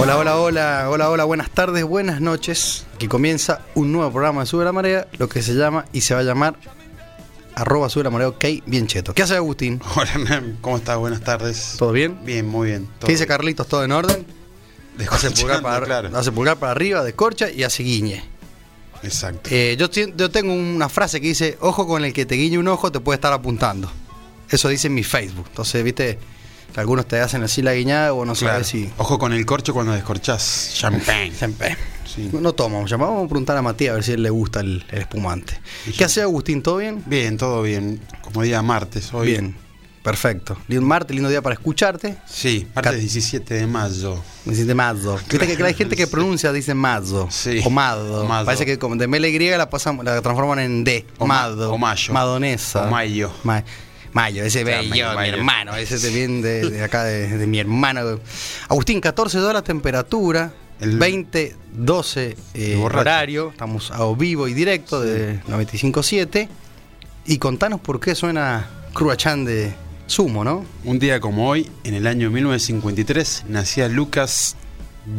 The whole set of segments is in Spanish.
Hola, hola, hola, hola, hola, buenas tardes, buenas noches. Aquí comienza un nuevo programa de Sube la Marea, lo que se llama y se va a llamar arroba Sube la Marea, ok, bien cheto. ¿Qué hace Agustín? Hola, ¿cómo estás? Buenas tardes. ¿Todo bien? Bien, muy bien. ¿Qué dice. Carlitos? ¿Todo en orden? Hace pulgar, para, claro. hace pulgar para arriba, descorcha y hace guiñe. Exacto. Eh, yo, yo tengo una frase que dice, ojo con el que te guiñe un ojo te puede estar apuntando. Eso dice en mi Facebook. Entonces, viste, que algunos te hacen así la guiñada o no Claro. sabes si... Ojo con el corcho cuando descorchás champagne. Sí. No llamamos vamos a preguntar a Matías a ver si a él le gusta el, el espumante. ¿Qué hace Agustín? ¿Todo bien? Bien, todo bien. Como día martes hoy. Bien, perfecto. Lindo martes, lindo día para escucharte. Sí, Cat- martes 17 de mayo. Me dice mazzo. Viste que hay gente que pronuncia, dice mazzo. Sí. O mado. Mado. Parece que como de M la Y la, pasamos, la transforman en D. O ma- mado. o mayo. Madonesa. O mayo. Ma- mayo, ese Claro, bello, mayo, mi mayo. hermano. Ese es de de, acá, de, de mi hermano. Agustín, 14 dólares temperatura. El- 20, 12 eh, horario. Estamos a vivo y directo de 95.7. Y contanos por qué suena Cruachan de Sumo, ¿no? Un día como hoy, en el año 1953, nacía Lucas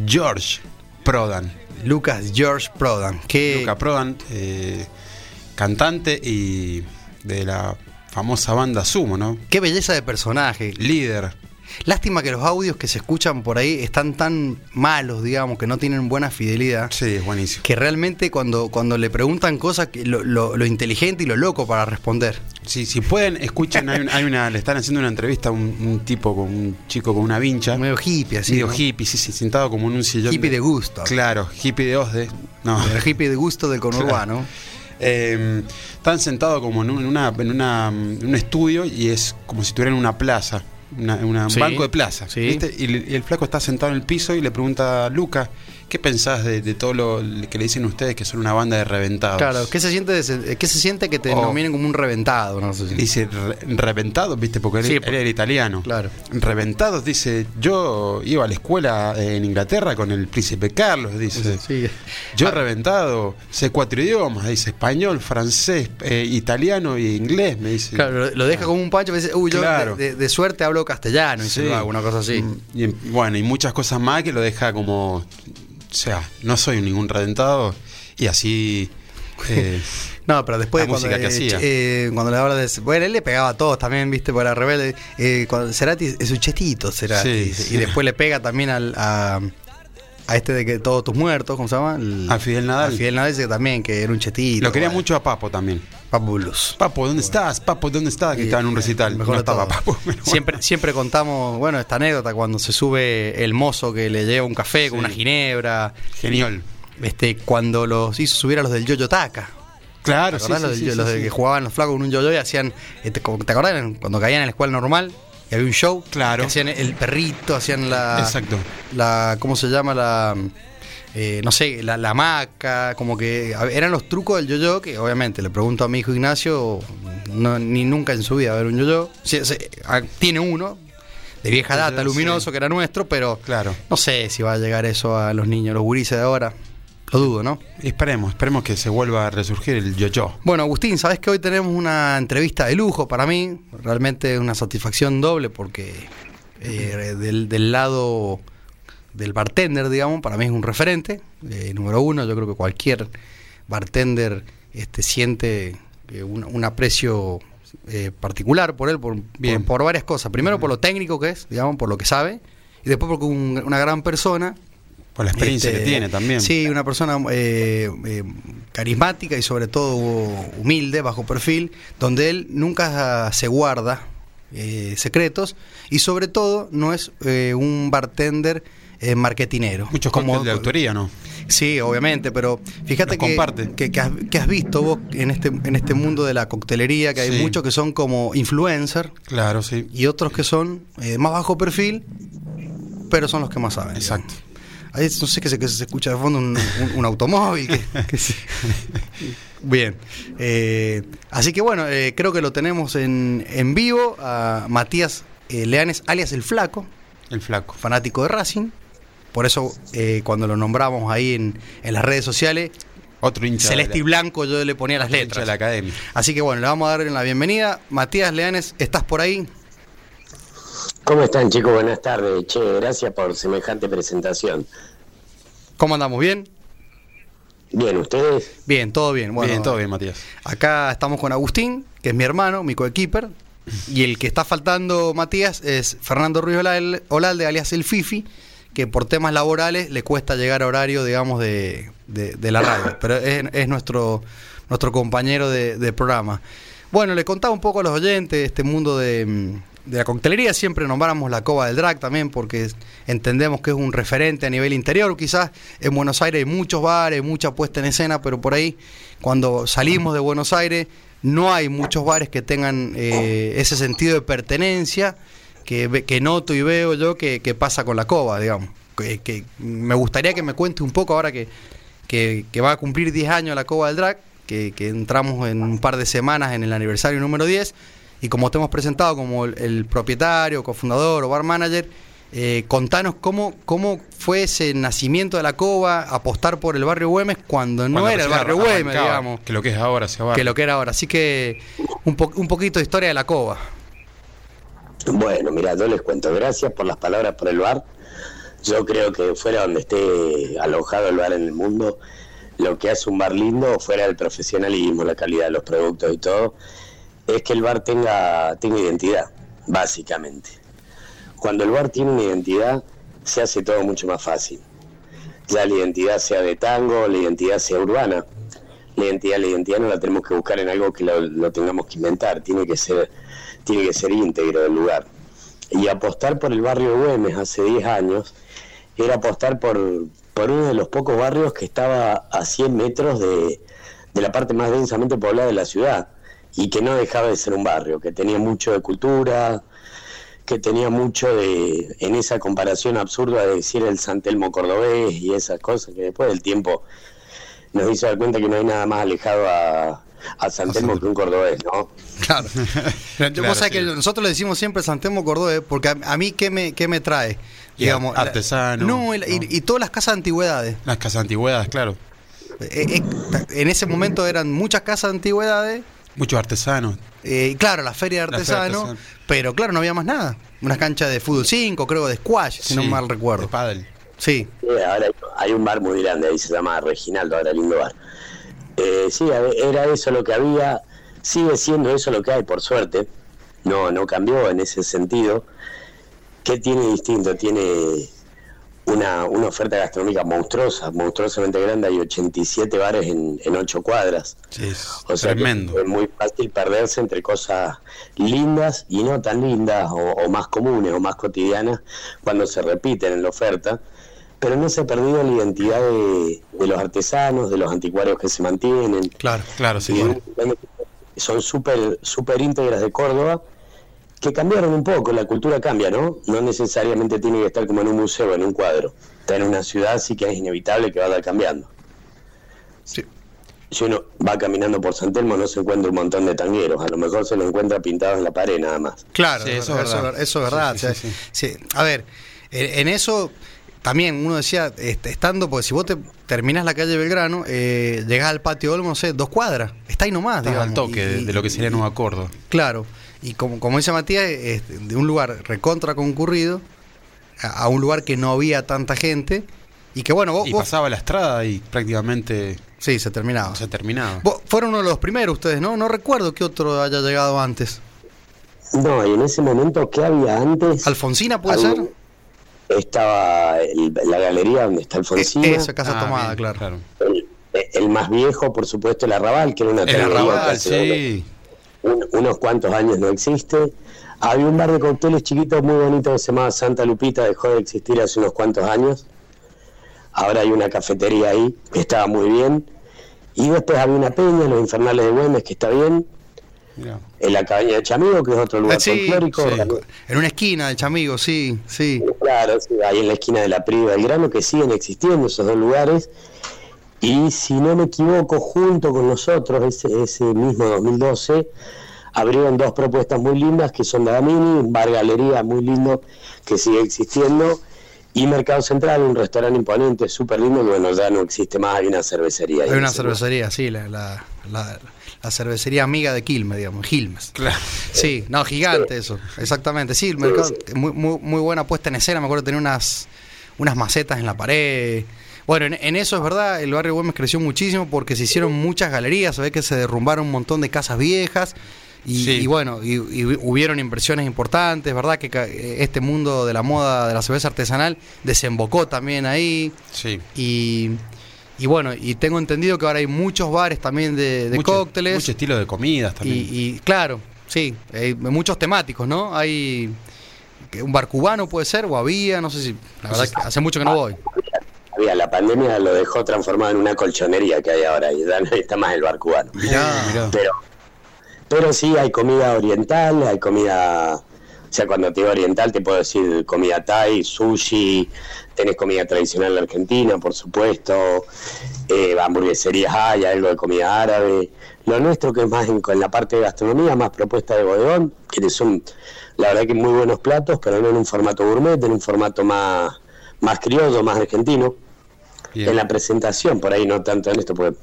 George Prodan. Lucas George Prodan. Que Lucas Prodan, eh, cantante y de la famosa banda Sumo, ¿no? Qué belleza de personaje. Líder. Lástima que los audios que se escuchan por ahí están tan malos, digamos, que no tienen buena fidelidad. Sí, es buenísimo. Que realmente cuando, cuando le preguntan cosas, que lo, lo- lo inteligente y lo loco para responder. Sí, si pueden, escuchen, hay, hay una, le están haciendo una entrevista a un, un tipo con un chico con una vincha. Medio hippie, así. medio ¿no? hippie, sí, sí, sentado como en un sillón. Hippie de gusto. Claro, hippie de Osde. No. El hippie de gusto del conurbano. Eh, están sentados como en, un, en una, en, una, en un estudio y es como si estuvieran en una plaza, una, una- un Sí, banco de plaza. sí. ¿viste? Y, le- y el flaco está sentado en el piso y le pregunta a Luca, ¿qué pensás de, de todo lo que le dicen ustedes que son una banda de reventados? Claro, ¿qué se siente, de ese- qué se siente que te Oh. nominen como un reventado? No sé si- Dice "Re- reventados, viste, porque él, Sí, él por- era italiano. Claro. Reventados, dice, yo iba a la escuela en Inglaterra con el príncipe Carlos, dice. Sí. Yo Ah, reventado, sé cuatro idiomas, dice español, francés, eh, italiano y inglés, me dice. Claro, lo, deja como un pancho, me dice, uy, yo Claro. de, suerte hablo castellano y se Sí. lo hago, una cosa así. Mm, Y, en- bueno, y muchas cosas más que lo deja como, o sea, no soy ningún reventado y así... eh, No, pero después La cuando, música que eh, hacía. eh, cuando le habla de... Bueno, él le pegaba a todos también, viste, por la rebelde. Eh, cuando, Cerati es un chetito, Cerati. Sí. Y después le pega también al, a, a este de que todos tus muertos, ¿cómo se llama? El- A Fidel Nadal. A Fidel Nadal que también, que era un chetito. lo quería mucho a Papo también. Papo Blues. Papo, ¿dónde estás? Papo, ¿dónde estás? Que Y, estaba en un eh, recital. mejor no estaba. Papo. bueno. Siempre, siempre contamos, bueno, esta anécdota cuando se sube el mozo que le lleva un café con una ginebra. Genial. Este, cuando los hizo subir a los del Yoyo Taka. Claro, ¿Te acordás? sí, los, sí, de- sí, los de que jugaban los flacos con un yo-yo y hacían. este, ¿Te acordás cuando caían en la escuela normal? Y había un show. Claro. hacían el perrito, hacían la. Exacto. La, ¿Cómo se llama? La. eh, no sé, la, la hamaca, como que eran los trucos del yo-yo, que obviamente le pregunto a mi hijo Ignacio, no, ni nunca en su vida va a ver un yo-yo. Sí, sí, ah, tiene uno, de vieja data, sí. luminoso, que era nuestro, pero Claro. no sé si va a llegar eso a los niños, los gurises de ahora. Lo dudo, ¿no? Esperemos, esperemos que se vuelva a resurgir el yo-yo. Bueno, Agustín, sabes que hoy tenemos una entrevista de lujo para mí. Realmente una satisfacción doble porque eh, del, del lado del bartender, digamos, para mí es un referente. eh, número uno, yo creo que cualquier bartender este, siente eh, un, un aprecio eh, particular por él, por, Bien. por, por varias cosas. Primero por lo técnico que es, digamos, por lo que sabe. Y después porque un- una gran persona Por la experiencia este, que tiene también. Sí, una persona eh, eh, carismática y sobre todo humilde, bajo perfil, donde él nunca se guarda eh, secretos y sobre todo no es eh, un bartender eh, marketinero. Muchos cócteles de autoría, ¿no? Sí, obviamente, pero fíjate que, que, que has, que has visto vos en este, en este mundo de la coctelería, que hay Sí. muchos que son como influencer Claro, sí. y otros que son eh, más bajo perfil, pero son los que más saben. Exacto. Ahí no sé que se, que se escucha de fondo un, un- un automóvil. que- que se- Bien. Eh, así que bueno, eh, creo que lo tenemos en, en vivo a Matías eh, Leanes, alias El Flaco, El flaco. fanático de Racing. Por eso cuando lo nombramos ahí en, en las redes sociales, Otro hincha. celeste y la- blanco yo le ponía las hincha letras. de la academia. Así que bueno, le vamos a dar la bienvenida. Matías Leanes, ¿estás por ahí? ¿Cómo están chicos? Buenas tardes. Che, gracias por semejante presentación. ¿Cómo andamos? ¿Bien? Bien, ¿ustedes? Bien, todo bien. Bueno, bien, todo bien, Matías. Acá estamos con Agustín, que es mi hermano, mi coequiper. Y el que está faltando, Matías, es Fernando Ruiz Olalde, alias El Fifi, que por temas laborales le cuesta llegar a horario, digamos, de, la radio. Pero es, nuestro, nuestro compañero de, programa. Bueno, le contaba un poco a los oyentes este mundo de, de la coctelería siempre nombramos la Cova del Drag también porque entendemos que es un referente a nivel interior. Quizás en Buenos Aires hay muchos bares, mucha puesta en escena, pero por ahí cuando salimos de Buenos Aires no hay muchos bares que tengan eh, ese sentido de pertenencia que, noto y veo yo que, pasa con la Cova, digamos. Que, me gustaría que me cuente un poco ahora que, va a cumplir 10 años la Cova del Drag, que, entramos en un par de semanas en el aniversario número 10 y como te hemos presentado como el, propietario, cofundador o bar manager, eh, contanos cómo, cómo fue ese nacimiento de la Cova, apostar por el barrio Güemes cuando no era el barrio Güemes, digamos. Que lo que es ahora se Que lo que era ahora. Así que un, un poquito de historia de la Cova. Bueno, mira, yo les cuento. Gracias por las palabras por el bar. Yo creo que fuera donde esté alojado el bar en el mundo, lo que hace un bar lindo, fuera del profesionalismo, la calidad de los productos y todo, es que el bar tenga, tenga identidad, básicamente. Cuando el bar tiene una identidad, se hace todo mucho más fácil. Ya la identidad sea de tango, la identidad sea urbana. La identidad, la identidad no la tenemos que buscar en algo que lo, tengamos que inventar, tiene que ser, tiene que ser íntegro del lugar. Y apostar por el barrio Güemes hace 10 años era apostar por, por uno de los pocos barrios que estaba a 100 metros de, de la parte más densamente poblada de la ciudad y que no dejaba de ser un barrio, que tenía mucho de cultura, que tenía mucho de, en esa comparación absurda de decir el Santelmo cordobés y esas cosas, que después del tiempo nos hizo dar cuenta que no hay nada más alejado a, a Santelmo que un cordobés, ¿no? Claro. que nosotros le decimos siempre Santelmo cordobés, porque a, mí, ¿qué me, qué me trae? Digamos, artesano. no, y, todas las casas de antigüedades. Las casas de antigüedades, claro. Eh, eh, en ese momento eran muchas casas de antigüedades Muchos artesanos. Eh, claro, la feria de artesanos, pero claro, no había más nada. Una cancha de fútbol 5, creo, de squash, si no mal recuerdo. De Sí. ahora hay un bar muy grande, ahí se llama Reginaldo, ahora lindo bar. Eh, sí, era eso lo que había, sigue siendo eso lo que hay, por suerte. No, no cambió en ese sentido. ¿Qué tiene distinto? Tiene una, una oferta gastronómica monstruosa, monstruosamente grande, hay 87 bares en, en 8 cuadras. Sí, o sea tremendo. Es muy fácil perderse entre cosas lindas y no tan lindas, o, más comunes o más cotidianas, cuando se repiten en la oferta. Pero no se ha perdido la identidad de, los artesanos, de los anticuarios que se mantienen. Claro, claro, sí. Son súper super íntegras de Córdoba que cambiaron un poco, la cultura cambia, ¿no? No necesariamente tiene que estar como en un museo, en un cuadro. Está en una ciudad, sí que es inevitable que vaya cambiando. Sí. Si uno va caminando por San Telmo no se encuentra un montón de tangueros, a lo mejor se lo encuentra pintado en la pared nada más. Claro, eso, es verdad. Eso, es verdad. Sí, A ver, en eso también uno decía, estando, porque si vos te terminás la calle Belgrano, eh, llegás al patio Olmo, no sé, dos cuadras, está ahí nomás, digamos. al toque de, lo que sería Nueva Córdoba. Claro. Y como, como dice Matías, de un lugar recontra concurrido a, un lugar que no había tanta gente y que bueno, vos, y pasaba la estrada y prácticamente sí se terminaba. Se terminaba. fueron uno de los primeros ustedes, ¿no? No recuerdo que otro haya llegado antes. No, y en ese momento ¿qué había antes? Alfonsina puede ser. Estaba la galería donde está Alfonsina. E, esa casa ah, tomada, claro. El, más viejo, por supuesto, el Arrabal, que era una El Arrabal, sí unos cuantos años no existe. Había un bar de cócteles chiquitos muy bonito que se llamaba Santa Lupita, dejó de existir hace unos cuantos años. Ahora hay una cafetería ahí que estaba muy bien. Y después había una peña, los Infernales de Güemes, que está bien. En la cabaña de Chamigo, que es otro lugar folclórico. En una esquina de Chamigo, sí, sí. Claro, ahí en la esquina de la Priva del Grano, que siguen existiendo esos dos lugares. Y si no me equivoco, junto con nosotros, ese, ese mismo 2012, abrieron dos propuestas muy lindas que son de Damini, un bar galería muy lindo que sigue existiendo, Y Mercado Central, un restaurante imponente, súper lindo, que bueno, ya no existe más, hay una cervecería. ahí Hay una cervecería, sí, la, la, la- la cervecería amiga de Quilmes, digamos, Gilmes. Claro. Sí, no, gigante eso, exactamente. Sí, el mercado, muy, muy, muy buena puesta en escena, me acuerdo que tenía unas, unas macetas en la pared. Bueno, en, en eso es verdad, el barrio Güemes creció muchísimo porque se hicieron muchas galerías, se ve que se derrumbaron un montón de casas viejas. Y, Sí. y bueno, y, y hubieron inversiones importantes, ¿verdad? Que ca- este mundo de la moda de la cerveza artesanal desembocó también ahí. Sí. Y, y bueno, y tengo entendido que ahora hay muchos bares también de, de Mucho- cócteles. Mucho estilo de comidas Y, también. y claro, sí, hay muchos temáticos, ¿no? Hay que un bar cubano puede ser, o había, no sé si, la verdad que hace mucho que no voy. La pandemia lo dejó transformado en una colchonería que hay ahora y ya no está más el bar cubano. Mirá, mirá. Pero, pero sí, hay comida oriental, hay comida, o sea, cuando te digo oriental te puedo decir comida thai, sushi, tenés comida tradicional argentina, por supuesto, eh, hamburgueserías hay, algo de comida árabe. Lo nuestro que es más en, la parte de gastronomía, más propuesta de bodegón, que son, la verdad que muy buenos platos, pero no en un formato gourmet, en un formato más, más criollo, más argentino Bien. en la presentación, por ahí no tanto en esto, porque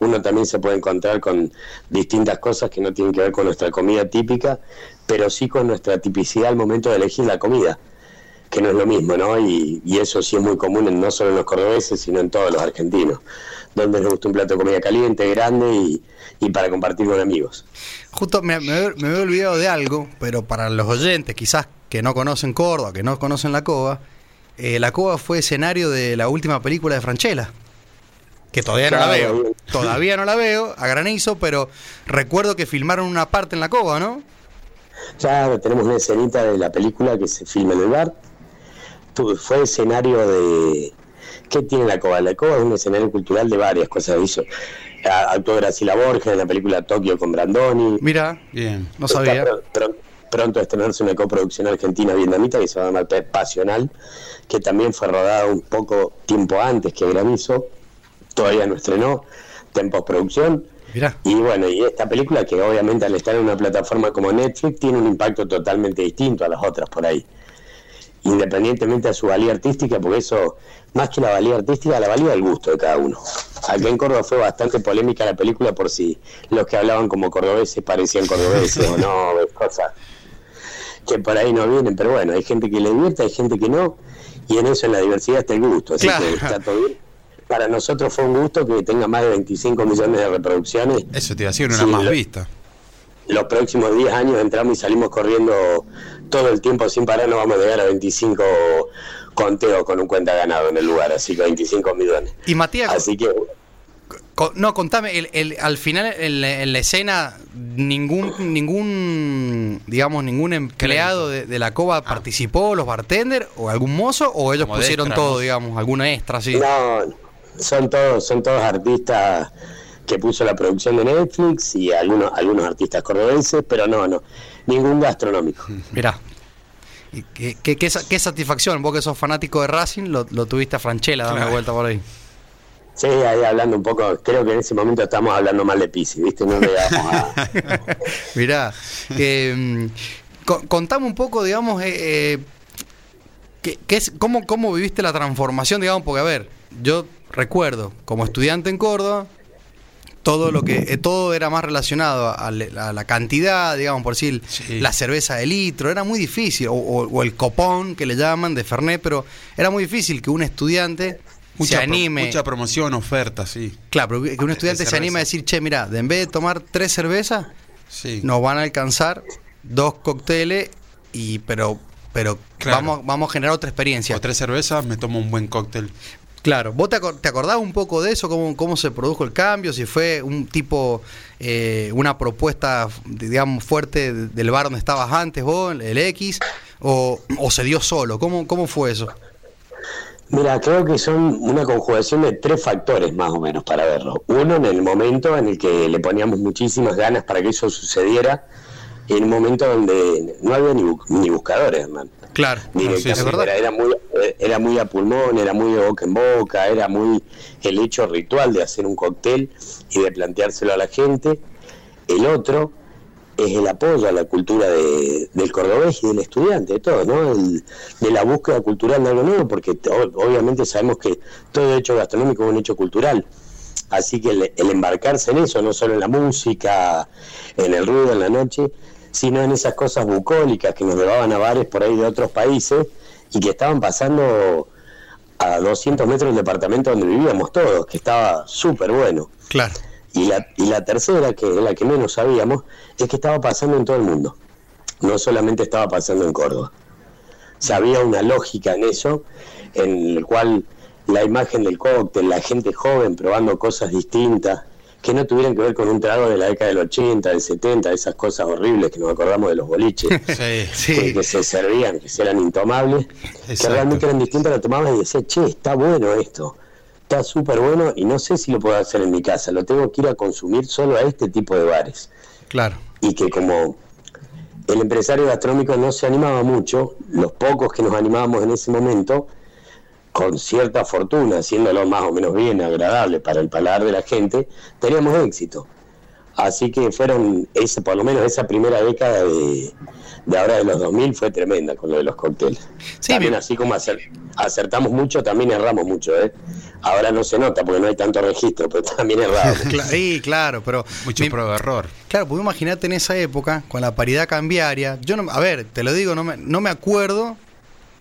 uno también se puede encontrar con distintas cosas que no tienen que ver con nuestra comida típica, pero sí con nuestra tipicidad al momento de elegir la comida, que no es lo mismo, ¿no? Y, y eso sí es muy común en- no solo en los cordobeses, sino en todos los argentinos, donde les gusta un plato de comida caliente, grande y, y para compartir con amigos. Justo me, me- me había olvidado de algo, pero para los oyentes quizás que no conocen Córdoba, que no conocen La Cova, eh, La Cova fue escenario de la última película de Franchella. Que todavía no la veo. Todavía no la veo, a granizo, pero recuerdo que filmaron una parte en La Cova, ¿no? Ya tenemos una escenita de la película que se filma en el bar. Fue escenario de. ¿Qué tiene la Cova? La Cova es un escenario cultural de varias cosas. Hizo. Actuó Graciela Borges en la película Tokio con Brandoni. Mira, Bien. no sabía. Pr- pronto a estrenarse una coproducción argentina-vietnamita que se va a llamar Pe- Pasional, que también fue rodada un poco tiempo antes que Granizo. Todavía no estrenó, está en postproducción. Mira. Y bueno, y esta película que obviamente al estar en una plataforma como Netflix tiene un impacto totalmente distinto a las otras por ahí. Independientemente de su valía artística, porque eso, más que la valía artística, la valía del gusto de cada uno. Aquí en Córdoba fue bastante polémica la película por si los que hablaban como cordobeses parecían cordobeses o no, cosas que por ahí no vienen, pero bueno, hay gente que le divierte, hay gente que no, y en eso en la diversidad está el gusto, así Claro. que está todo bien. Para nosotros fue un gusto que tenga más de 25 millones de reproducciones Eso te iba a decir, una Sí, más lo- vista. los próximos 10 años entramos y salimos corriendo todo el tiempo sin parar, no vamos a llegar a 25 conteos con un cuenta ganado en el lugar, así que 25 millones. Y Matías, Así que no, contame, el, el- al final en la, en la escena ningún, ningún, digamos, ningún empleado de, de la Cova participó, los bartenders o algún mozo, o ellos Como pusieron extra, todo, ¿no? digamos, alguna extra, sí. no, son todos, son todos artistas que puso la producción de Netflix y algunos, algunos artistas cordobeses, pero no, no, ningún gastronómico. Mirá. Y qué, qué- qué qué satisfacción, vos que sos fanático de Racing, lo, lo tuviste a Franchella dando Claro. vuelta por ahí. Sí, ahí hablando un poco, creo que en ese momento estamos hablando mal de Pisi, ¿viste? No le damos a... Mirá, eh, co- contame un poco, digamos, eh, eh, ¿qué, qué es, cómo, cómo viviste la transformación, digamos, porque a ver, yo recuerdo, como estudiante en Córdoba, todo lo que eh, todo era más relacionado a, la cantidad, digamos, por decir, Sí. la cerveza de litro, era muy difícil, o, o- o el copón que le llaman de Fernet, pero era muy difícil que un estudiante Mucha, se pro- mucha promoción, oferta, sí. Claro, pero que un estudiante se anime a decir, che, mira, de en vez de tomar tres cervezas, Sí. nos van a alcanzar dos cócteles y pero pero Claro. vamos vamos a generar otra experiencia. O tres cervezas, me tomo un buen cóctel. Claro, ¿vos te, acor- te acordás un poco de eso? ¿Cómo, cómo se produjo el cambio? Si fue un tipo, eh, una propuesta, digamos, fuerte de- del bar donde estabas antes vos, el X, o, o se dio solo. ¿Cómo, cómo fue eso? Mira, creo que son una conjugación de tres factores más o menos para verlo. Uno, en el momento en el que le poníamos muchísimas ganas para que eso sucediera, y en un momento donde no había ni, bu- ni buscadores, hermano. Claro, Directamente, verdad. era, era muy, era muy a pulmón, era muy de boca en boca, era muy el hecho ritual de hacer un cóctel y de planteárselo a la gente. El otro es el apoyo a la cultura de, del cordobés y del estudiante, de todo, ¿no? de la búsqueda cultural de algo nuevo, porque obviamente sabemos que todo hecho gastronómico es un hecho cultural. Así que el, embarcarse en eso, no solo en la música, en el ruido en la noche, sino en esas cosas bucólicas que nos llevaban a bares por ahí de otros países y que estaban pasando a 200 metros del departamento donde vivíamos todos, que estaba súper bueno. Claro. Y la, y la tercera, que es la que menos sabíamos, es que estaba pasando en todo el mundo. No solamente estaba pasando en Córdoba. O sea, había una lógica en eso, en el cual la imagen del cóctel, la gente joven probando cosas distintas, que no tuvieran que ver con un trago de la década del 80, del 70, esas cosas horribles que nos acordamos de los boliches, Que, se servían, que eran intomables, que realmente eran distintas, la tomaban y decía, che, está bueno esto está súper bueno y no sé si lo puedo hacer en mi casa, lo tengo que ir a consumir solo a este tipo de bares. Claro. Y que como el empresario gastronómico no se animaba mucho, los pocos que nos animábamos en ese momento, con cierta fortuna, haciéndolo más o menos bien, agradable para el paladar de la gente, teníamos éxito. Así que fueron, ese, por lo menos esa primera década de, de ahora de los 2000 fue tremenda con lo de los cócteles. también así como acertamos mucho, también erramos mucho. ¿eh? Ahora no se nota porque no hay tanto registro, pero también erramos. sí, claro, pero... Mucho prueba de error. Claro, porque imagínate en esa época, con la paridad cambiaria, yo no, a ver, te lo digo, no me, no me acuerdo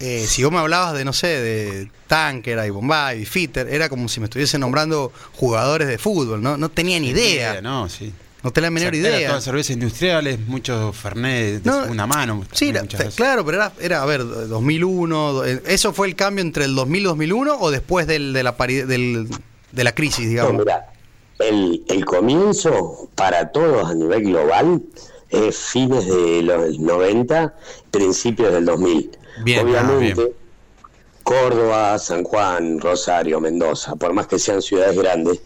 eh, si vos me hablabas de, no sé, de Tanker, y Bombay, y Fitter, era como si me estuviese nombrando jugadores de fútbol, ¿no? No tenía ni idea. No, sí. No tenía la menor idea. Era todas cervezas industriales, muchos Fernet de una mano. Sí, claro, pero era, era, a ver, 2001. Eh, ¿Eso fue el cambio entre el 2000 y 2001 o después del, de, la del, de la crisis, digamos? mira, el, el comienzo para todos a nivel global es fines de los 90, principios del 2000. Bien, Obviamente, Córdoba, San Juan, Rosario, Mendoza, por más que sean ciudades grandes,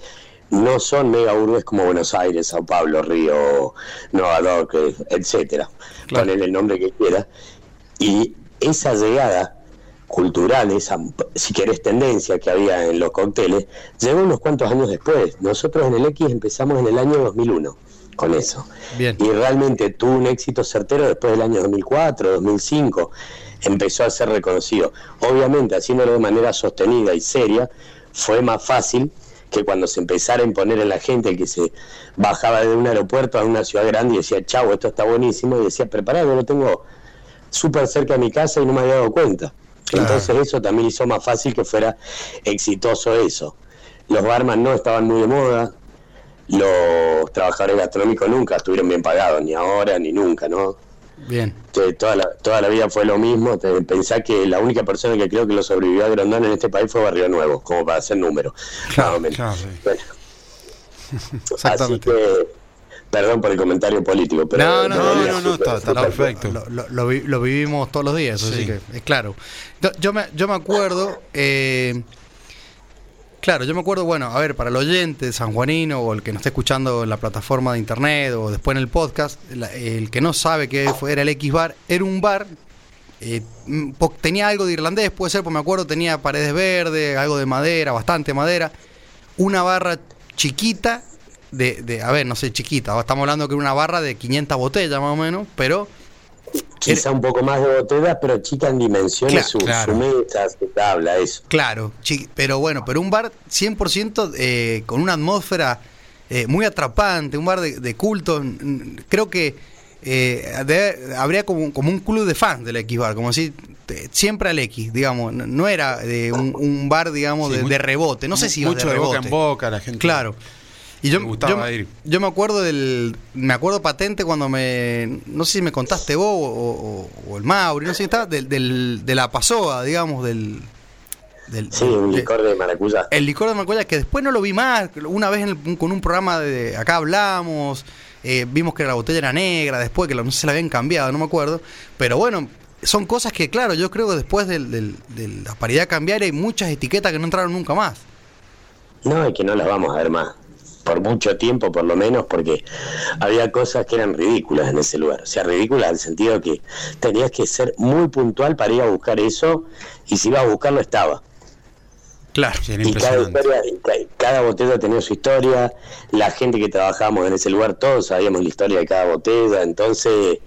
no son mega urbes como Buenos Aires, Sao Paulo, Río, Nueva York, etcétera. Claro. el nombre que quiera. Y esa llegada cultural, esa, si querés, tendencia que había en los cócteles, llegó unos cuantos años después. Nosotros en el X empezamos en el año 2001 con eso. Bien. Y realmente tuvo un éxito certero después del año 2004, 2005. Empezó a ser reconocido. Obviamente, haciéndolo de manera sostenida y seria, fue más fácil que cuando se empezara a imponer en la gente que se bajaba de un aeropuerto a una ciudad grande y decía, chau, esto está buenísimo, y decía, preparado, lo tengo súper cerca de mi casa y no me había dado cuenta. Entonces eso también hizo más fácil que fuera exitoso eso. Los barman no estaban muy de moda, los trabajadores gastronómicos nunca estuvieron bien pagados, ni ahora ni nunca, ¿no? Bien. toda, la, toda la vida fue lo mismo. Pensá que la única persona que creo que lo sobrevivió a Grondona en este país fue Barrio Nuevo, como para hacer número. Claro, Así que, perdón por el comentario político. Pero no, no, no, no, está, perfecto. Lo, lo, vivimos todos los días, así que es claro. Yo me, yo me acuerdo. Eh, Claro, yo me acuerdo, bueno, a ver, para el oyente sanjuanino o el que nos esté escuchando en la plataforma de internet o después en el podcast, el que no sabe qué era el X Bar, era un bar, eh, tenía algo de irlandés, puede ser, porque me acuerdo, tenía paredes verdes, algo de madera, bastante madera, una barra chiquita, de, de a ver, no sé, chiquita, estamos hablando que era una barra de 500 botellas más o menos, pero Quizá un poco más de botella, pero chica en dimensiones, su, claro. su tabla, eso. Claro, pero bueno, pero un bar 100% eh, con una atmósfera eh, muy atrapante, un bar de, culto. Creo que eh, habría como, como, un club de fans del X Bar, como si siempre al X, digamos. No era de un, bar, digamos, de, rebote. No sé si mucho de, de boca en boca, la gente. Claro. Y yo, yo, me acuerdo del. Me acuerdo patente cuando me. No sé si me contaste vos o, el Mauri, no sé si estaba, del, del, de la pasoa, digamos, del. del sí, un licor de maracuyá. El licor de maracuyá, que después no lo vi más. Una vez con un programa de. Acá hablamos. Eh, vimos que la botella era negra, después que no se la habían cambiado, no me acuerdo. Pero bueno, son cosas que, claro, yo creo que después de la paridad cambiar hay muchas etiquetas que no entraron nunca más. No, y que no las vamos a ver más por mucho tiempo por lo menos, porque había cosas que eran ridículas en ese lugar. O sea, ridículas en el sentido que tenías que ser muy puntual para ir a buscar eso y si ibas a buscarlo estaba. Claro. Y cada, historia- cada botella tenía su historia, la gente que trabajábamos en ese lugar, todos sabíamos la historia de cada botella, entonces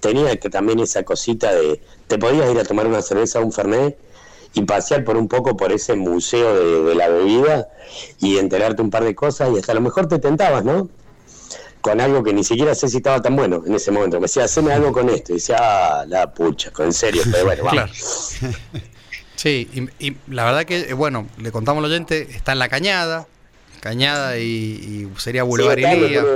tenía que también esa cosita de, te podías ir a tomar una cerveza o un fernet y pasear por un poco por ese museo de, la bebida y enterarte un par de cosas y hasta a lo mejor te tentabas, ¿no? Con algo que ni siquiera sé si estaba tan bueno en ese momento. Me decía, haceme algo con esto. Y decía, ah, la pucha, en serio, pero bueno, vamos. Claro. Sí, y, y la verdad que, eh, bueno, le contamos al oyente, está en la cañada, cañada y, y sería Boulevard Sí, Ilía. tiene,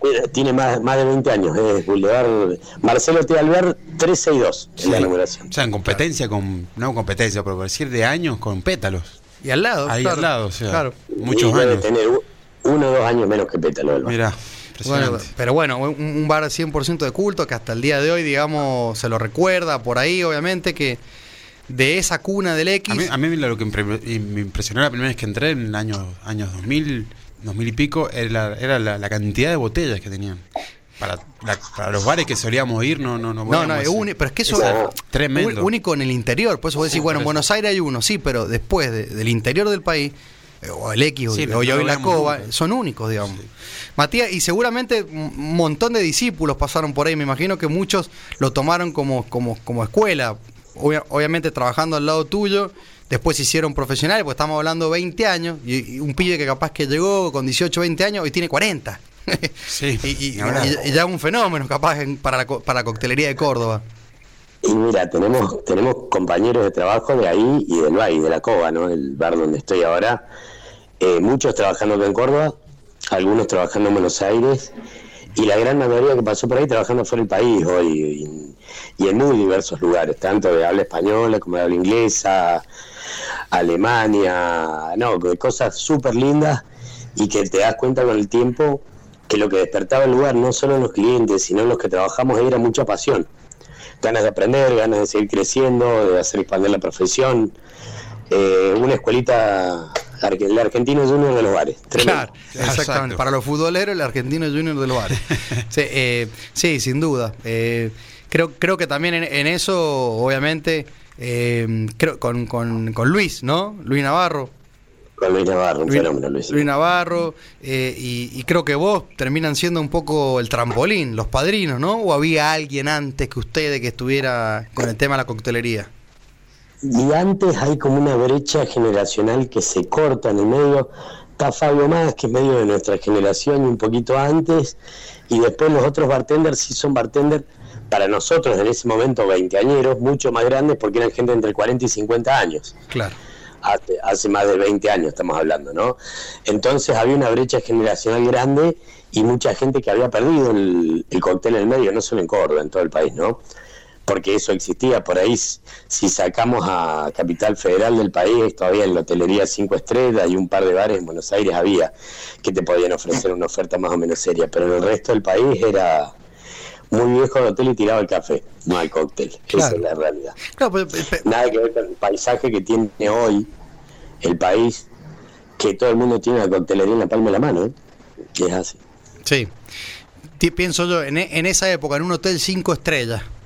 tiene- tiene más, más de 20 años, es Boulevard Marcelo T. Alvear 362 en la Sí. numeración. O sea, en competencia con, no competencia, pero por decir de años con pétalos. Y al lado. Ahí claro, al lado, o sea, Claro. muchos Y años. tener uno o dos años menos que Pétalo. el bar. Mira, Bueno, pero bueno, un, un bar 100% de culto que hasta el día de hoy, digamos, se lo recuerda por ahí, obviamente, que de esa cuna del X. a, mí, a mí lo que me impresionó la primera vez que entré en el año, años 2000, 2000 y pico, era, la, era la, la cantidad de botellas que tenían. Para, la- para los bares que solíamos ir, no, no, no. no, no, es único, pero es que eso Es tremendo. único en el interior. Por eso vos decís, bueno, en. Buenos Aires hay uno, sí, pero después de- del interior del país, eh, o el X, Sí, o, no- no yo y la nunca. son únicos, digamos. Matías, y seguramente un montón de discípulos pasaron por ahí. Me imagino que muchos lo tomaron como, como, como escuela. Obvia- obviamente trabajando al lado tuyo. Después se hicieron profesionales, porque estamos hablando de 20 años. Y, y un pibe que capaz que llegó con 18, 20 años, hoy tiene 40. Sí, y, y- y- y ya un fenómeno capaz en- para, la, co- para la coctelería de Córdoba. Y mira, tenemos, tenemos compañeros de trabajo de ahí y del Valle, de la Cova, ¿no? El bar donde estoy ahora. Eh, muchos trabajando acá en Córdoba, algunos trabajando en Buenos Aires, y la gran mayoría que pasó por ahí trabajando fuera del país hoy, y, en muy diversos lugares, tanto de habla española como de habla inglesa, Alemania, no, cosas súper lindas y que te das cuenta con el tiempo que lo que despertaba el lugar, no solo en los clientes, sino en los que trabajamos, era mucha pasión ganas de aprender, ganas de seguir creciendo, de hacer expandir la profesión. Eh, una escuelita, el argentino junior de los bares. Tremendo. Claro, exactamente. Para los futboleros, el argentino junior de los bares. sí, eh, sí, sin duda. Eh, creo, creo que también en, en eso, obviamente, eh, creo con, con, con Luis, ¿no? Luis Navarro. Con Luis Navarro, un Luis, fenómeno, Luis. Luis Navarro, eh, y, y creo que vos terminan siendo un poco el trampolín, los padrinos, ¿no? ¿O había alguien antes que ustedes que estuviera con el tema de la coctelería? Y antes hay como una brecha generacional que se corta en el medio. Está Fabio Más, que es medio de nuestra generación y un poquito antes. Y después los otros bartenders sí son bartenders para nosotros en ese momento veinteañeros, mucho más grandes porque eran gente entre 40 y 50 años. Claro. hace, hace más de 20 años estamos hablando, ¿no? Entonces había una brecha generacional grande y mucha gente que había perdido el, el cóctel en el medio, no solo en Córdoba, en todo el país, ¿no? Porque eso existía por ahí, si sacamos a Capital Federal del país, todavía en la hotelería 5 estrellas y un par de bares en Buenos Aires había que te podían ofrecer una oferta más o menos seria, pero en el resto del país era muy viejo el hotel y tiraba el café, no el cóctel, esa es la realidad Claro, pero- pero- nada que ver con el paisaje que tiene hoy el país, que todo el mundo tiene la coctelería en la palma de la mano, ¿eh? es así. Sí. Pienso yo, en, en esa época, en un hotel cinco estrellas, que, que-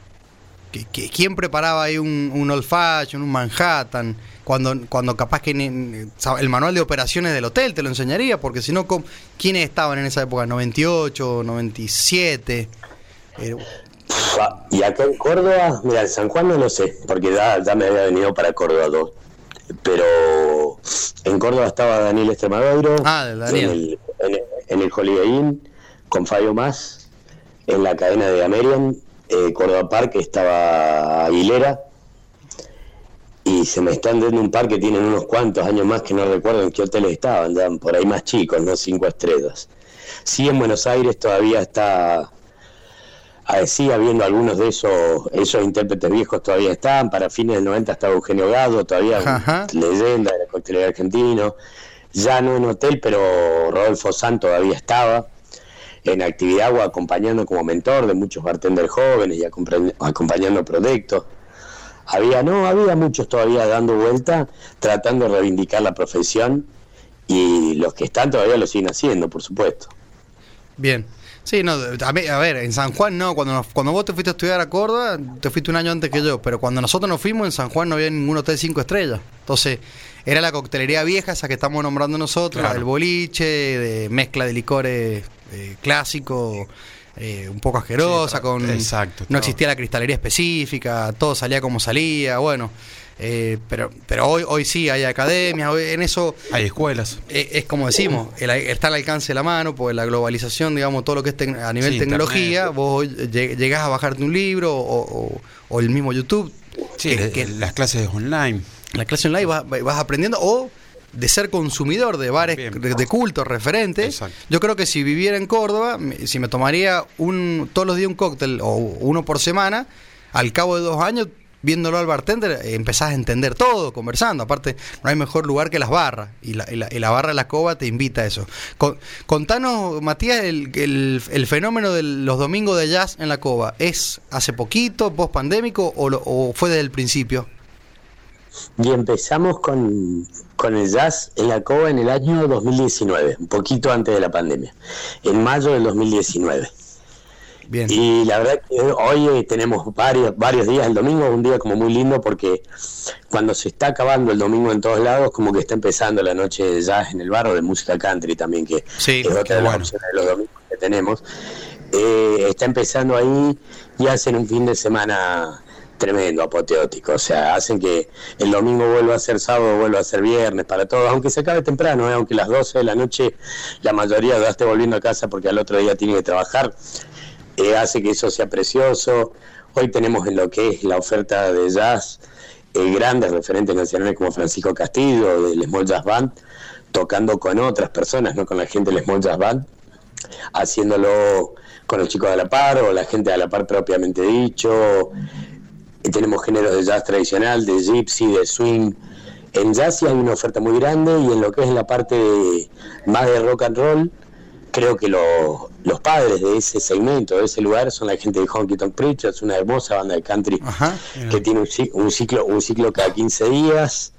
¿quién preparaba ahí un, un old fashion, un Manhattan? Cuando, cuando capaz que ni- el manual de operaciones del hotel te lo enseñaría, porque si no, ¿cómo- ¿quiénes estaban en esa época? ¿98, 97? Eh, Fa- Y acá en Córdoba, mira, en San Juan no lo sé, porque ya, ya me había venido para Córdoba dos. Pero en Córdoba estaba Daniel Extremadoiro, Ah, Daniel. En, el, en, el, en el Holiday Inn, con Fabio Más, en la cadena de Amerian, eh, Córdoba Park estaba Aguilera, y se me están dando un par que tienen unos cuantos años más que no recuerdo en qué hoteles estaban, ya por ahí más chicos, no cinco estrellas. Sí, en Buenos Aires todavía está Ah, sigue habiendo algunos de esos, esos intérpretes viejos todavía están, para fines del 90 estaba Eugenio Gado, todavía Ajá. leyenda de la coctelería argentino, ya no en hotel, pero Rodolfo San todavía estaba en actividad o acompañando como mentor de muchos bartenders jóvenes y acompañ- acompañando proyectos. Había, no, había muchos todavía dando vuelta, tratando de reivindicar la profesión y los que están todavía lo siguen haciendo, por supuesto. bien. Sí, no, a, ver, en San Juan no, cuando, cuando vos te fuiste a estudiar a Córdoba, te fuiste un año antes que yo, pero cuando nosotros nos fuimos en San Juan no había ningún hotel cinco estrellas. Entonces, era la coctelería vieja, esa que estamos nombrando nosotros, el boliche, de mezcla de licores eh, clásicos. Eh, un poco asquerosa, con exacto, no existía la cristalería específica, todo salía como salía, bueno, eh, pero pero hoy hoy sí hay academias, en eso hay escuelas. Es como decimos, está al alcance de la mano, pues la globalización, digamos, todo lo que es a nivel tecnología, vos llegás a bajarte un libro o, el mismo YouTube. Sí, las clases online. Las clases online vas, vas aprendiendo o de ser consumidor de bares de, culto referentes, yo creo que si viviera en Córdoba, si me tomaría un todos los días un cóctel o uno por semana, al cabo de dos años, viéndolo al bartender, empezás a entender todo, conversando. Aparte, no hay mejor lugar que las barras, y la, y la, barra de la cova te invita a eso. contanos, Matías, el, el, fenómeno de los domingos de jazz en la cova, ¿es hace poquito, post pandémico, o, o fue desde el principio? Y empezamos con, el jazz en la cova en el año 2019, un poquito antes de la pandemia, en mayo del 2019. Bien. Y la verdad que hoy eh, tenemos varios, varios días, el domingo es un día como muy lindo porque cuando se está acabando el domingo en todos lados, como que está empezando la noche de jazz en el barro de música country también, que es otra de las opciones de los domingos que tenemos. Eh, está empezando ahí y hacen un fin de semana tremendo, apoteótico. O sea, hacen que el domingo vuelva a ser sábado, vuelva a ser viernes para todos, aunque se acabe temprano, ¿eh? aunque las 12 de la noche la mayoría ya esté volviendo a casa porque al otro día tiene que trabajar, eh, hace que eso sea precioso. Hoy tenemos en lo que es la oferta de jazz eh, grandes referentes nacionales como Francisco Castillo, del Small Jazz Band, tocando con otras personas, no con la gente del Small Jazz Band, haciéndolo con los chicos de la par o la gente de la par propiamente dicho, tenemos géneros de jazz tradicional, de gypsy, de swing. En jazz hay una oferta muy grande y en lo que es la parte más de rock and roll, creo que los padres de ese segmento, de ese lugar, son la gente de Honky Tonk Preachers, una hermosa banda de country que tiene un, ciclo un ciclo cada 15 días,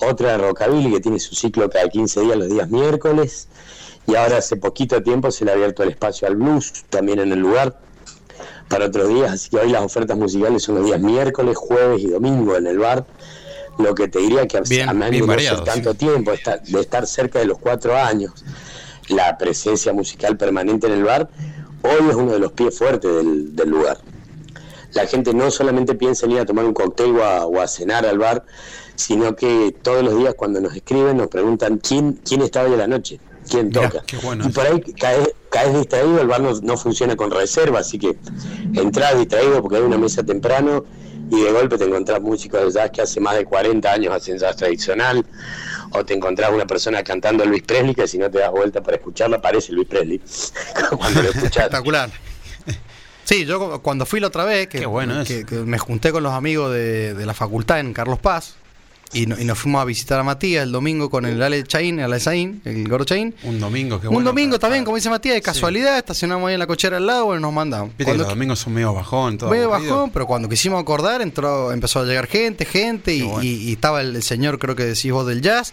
otra de rockabilly que tiene su ciclo cada 15 días los días miércoles, y ahora hace poquito tiempo se le ha abierto el espacio al blues también en el lugar para otros días, así que hoy las ofertas musicales son los días miércoles, jueves y domingo en el bar. Lo que te diría que a mí no tanto tiempo, de estar cerca de los cuatro años, la presencia musical permanente en el bar, hoy es uno de los pies fuertes del, lugar. La gente no solamente piensa en ir a tomar un cóctel o a, o a cenar al bar, sino que todos los días cuando nos escriben nos preguntan quién, quién está hoy en la noche quién toca. y por ahí caes, distraído, el bar no, funciona con reserva, así que entras distraído porque hay una mesa temprano y de golpe te encontrás músicos de jazz que hace más de 40 años hacen jazz tradicional, o te encontrás una persona cantando Luis Presley que si no te das vuelta para escucharla parece Luis Presley cuando lo Espectacular. Sí, yo cuando fui la otra vez, que, me junté con los amigos de, de la facultad en Carlos Paz, y, nos fuimos a visitar a Matías el domingo con el Ale Chain, el Ale Zain, el Gordo Chain. Un domingo, qué Un domingo también, como dice Matías, de casualidad, estacionamos ahí en la cochera al lado y nos mandamos. Viste los domingos son medio bajón, todo. Medio bajón, pero cuando quisimos acordar, entró, empezó a llegar gente, gente, y, estaba el, señor, creo que decís vos, del jazz.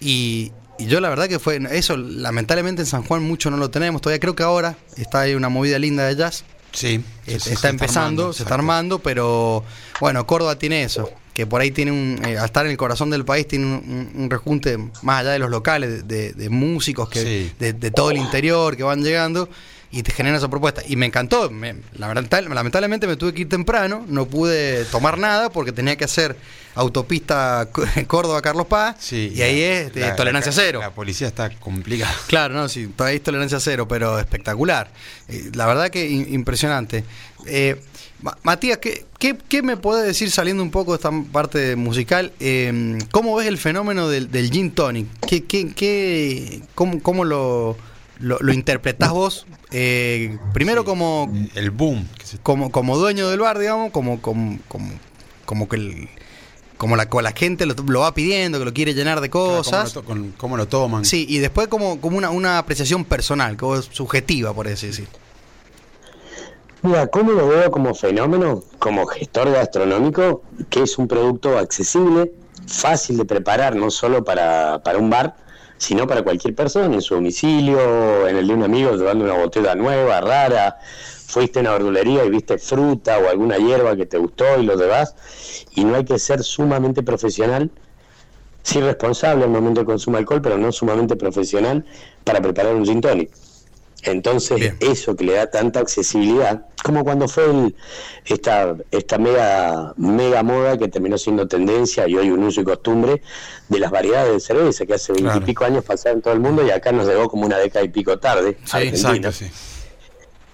Y, yo la verdad que fue eso, lamentablemente en San Juan mucho no lo tenemos, todavía creo que ahora está ahí una movida linda de jazz. Sí. está, empezando, se está armando, pero bueno, Córdoba tiene eso que por ahí tiene un, eh, al estar en el corazón del país, tiene un, rejunte más allá de los locales, de, músicos que de, todo el interior que van llegando y te generan esa propuesta. Y me encantó, lamentablemente me tuve que ir temprano, no pude tomar nada porque tenía que hacer autopista Córdoba-Carlos Paz y ahí es tolerancia cero. La policía está complicada. Claro, no, sí, todavía es tolerancia cero, pero espectacular. Eh, la verdad que impresionante. Eh, Matías, ¿qué, ¿qué, me puedes decir saliendo un poco de esta parte musical? Em, ¿Cómo ves el fenómeno del, del gin tonic? ¿Qué, qué, qué, cómo, cómo lo, lo, interpretás vos? Eh, primero como... El boom. Como, como dueño del bar, digamos, como, como, como, que el, como la, la gente lo, va pidiendo, que lo quiere llenar de cosas. cómo, lo toman. Sí, y después como, como una, una apreciación personal, como subjetiva, por así decir. Mira, ¿cómo lo veo como fenómeno? Como gestor gastronómico, que es un producto accesible, fácil de preparar, no solo para, para un bar, sino para cualquier persona, en su domicilio, en el de un amigo llevando una botella nueva, rara, fuiste a una verdulería y viste fruta o alguna hierba que te gustó y lo demás, y no hay que ser sumamente profesional, sí responsable al momento de consumo de alcohol, pero no sumamente profesional para preparar un gin tonic. Entonces, eso que le da tanta accesibilidad, como cuando fue el, esta, esta mega, mega moda que terminó siendo tendencia y hoy un uso y costumbre de las variedades de cerveza que hace veintipico años pasaron en todo el mundo y acá nos llegó como una década y pico tarde. Sí, exacto, sí.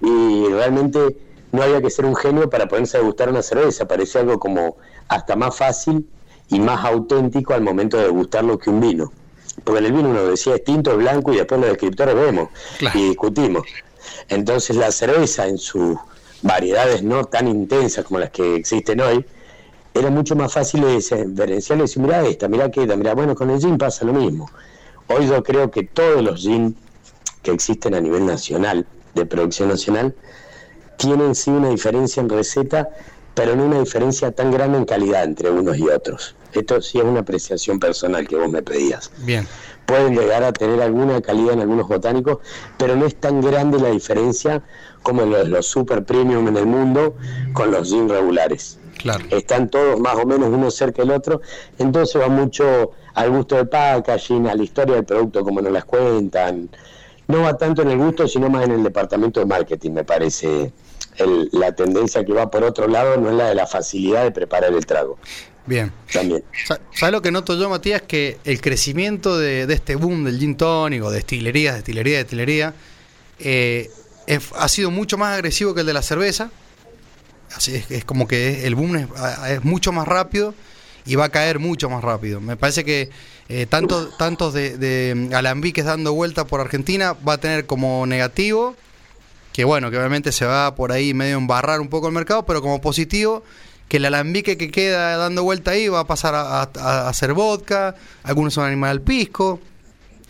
Y realmente no había que ser un genio para ponerse a gustar una cerveza, parecía algo como hasta más fácil y más auténtico al momento de gustarlo que un vino porque en el vino uno decía es tinto, blanco y después los escritores vemos y discutimos. Entonces la cerveza en sus variedades no tan intensas como las que existen hoy, era mucho más fácil de diferenciar y decir, mira esta, mira aquella, mira, bueno, con el gin pasa lo mismo. Hoy yo creo que todos los gin que existen a nivel nacional, de producción nacional, tienen sí una diferencia en receta, pero no una diferencia tan grande en calidad entre unos y otros. Esto sí es una apreciación personal que vos me pedías. Bien. Pueden llegar a tener alguna calidad en algunos botánicos, pero no es tan grande la diferencia como los, los super premium en el mundo con los gin regulares. Claro. Están todos más o menos uno cerca del otro, entonces va mucho al gusto del packaging, a la historia del producto, como nos las cuentan. No va tanto en el gusto, sino más en el departamento de marketing, me parece. la tendencia que va por otro lado no es la de la facilidad de preparar el trago. Bien. También. ¿Sabes lo que noto yo, Matías? Que el crecimiento de, este boom del gin tonic o de destilerías, destilería, destilería, eh, ha sido mucho más agresivo que el de la cerveza. Así es, es como que el boom es, mucho más rápido y va a caer mucho más rápido. Me parece que eh, tanto, tantos de, de, alambiques dando vuelta por Argentina va a tener como negativo, que bueno, que obviamente se va por ahí medio embarrar un poco el mercado, pero como positivo que el alambique que queda dando vuelta ahí va a pasar a, hacer vodka, algunos son animal al pisco,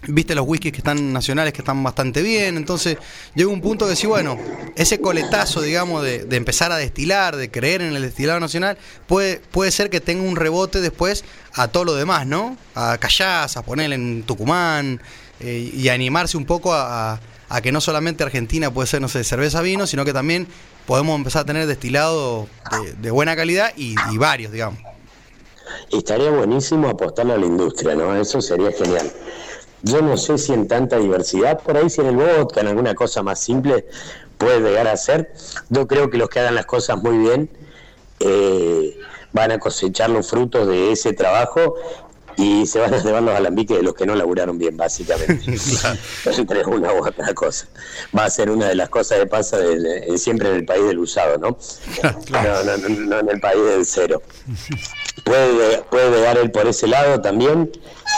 viste los whiskies que están nacionales que están bastante bien, entonces llega un punto que sí, bueno, ese coletazo, digamos, de, empezar a destilar, de creer en el destilado nacional, puede, puede ser que tenga un rebote después a todo lo demás, ¿no? A Callaz, a poner en Tucumán eh, y animarse un poco a, a que no solamente Argentina puede ser, no sé, cerveza, vino, sino que también podemos empezar a tener destilados de, buena calidad y, varios, digamos. Estaría buenísimo apostarle a la industria, ¿no? Eso sería genial. Yo no sé si en tanta diversidad, por ahí si en el vodka, en alguna cosa más simple, puede llegar a ser. Yo creo que los que hagan las cosas muy bien eh, van a cosechar los frutos de ese trabajo y se van a llevar los alambiques de los que no laburaron bien, básicamente. Entre una u otra cosa. Va a ser una de las cosas que pasa siempre en el país del usado, ¿no? No, no, no, en el país del cero. Puede, puede llegar él por ese lado también.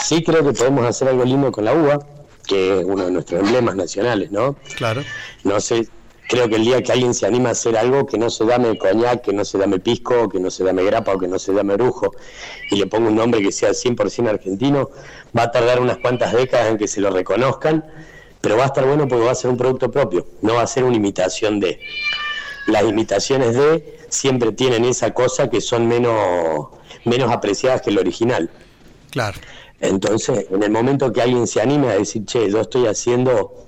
Sí creo que podemos hacer algo lindo con la uva, que es uno de nuestros emblemas nacionales, ¿no? Claro. No sé creo que el día que alguien se anima a hacer algo que no se llame coñac, que no se llame pisco, que no se llame grapa o que no se llame brujo, y le ponga un nombre que sea 100% argentino, va a tardar unas cuantas décadas en que se lo reconozcan, pero va a estar bueno porque va a ser un producto propio, no va a ser una imitación de. Las imitaciones de siempre tienen esa cosa que son menos, menos apreciadas que el original. Claro. Entonces, en el momento que alguien se anime a decir, che, yo estoy haciendo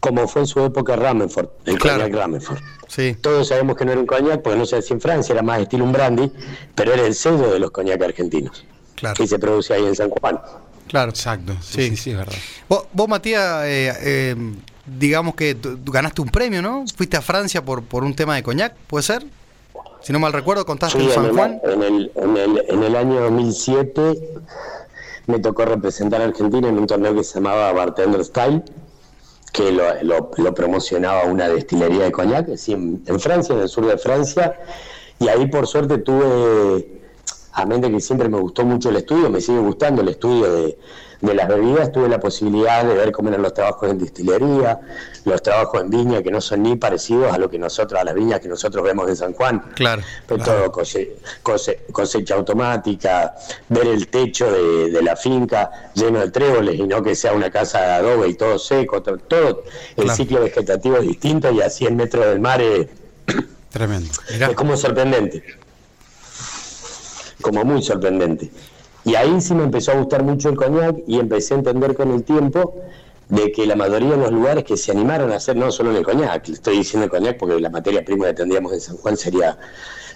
como fue en su época Ramenford, el claro. Ramenford. Sí. Todos sabemos que no era un coñac, porque no se hacía en Francia, era más estilo un brandy, pero era el sello de los coñac argentinos. Claro. Y se produce ahí en San Juan. Claro. Exacto, sí, sí, es verdad. Vos, Matías, eh, eh, digamos que ganaste un premio, ¿no? Fuiste a Francia por, por un tema de coñac, ¿puede ser? Si no mal recuerdo, contaste en San Juan. En el, en, el, en el año 2007 me tocó representar a Argentina en un torneo que se llamaba Bartender Style que lo, promocionaba una destilería de coñac, en, Francia, en el sur de Francia, y ahí por suerte tuve, a mente que siempre me gustó mucho el estudio, me sigue gustando el estudio de, de las bebidas, tuve la posibilidad de ver cómo eran los trabajos en distillería, los trabajos en viña, que no son ni parecidos a lo que nosotros, a las viñas que nosotros vemos en San Juan. Claro. Pero todo cosecha automática, ver el techo de, la finca lleno de tréboles y no que sea una casa de adobe y todo seco, todo, el ciclo vegetativo es distinto y a 100 metros del mar es, Tremendo. es como sorprendente. Como muy sorprendente. Y ahí sí me empezó a gustar mucho el coñac y empecé a entender con el tiempo de que la mayoría de los lugares que se animaron a hacer, no solo en el coñac, estoy diciendo el coñac porque la materia prima que tendríamos en San Juan sería,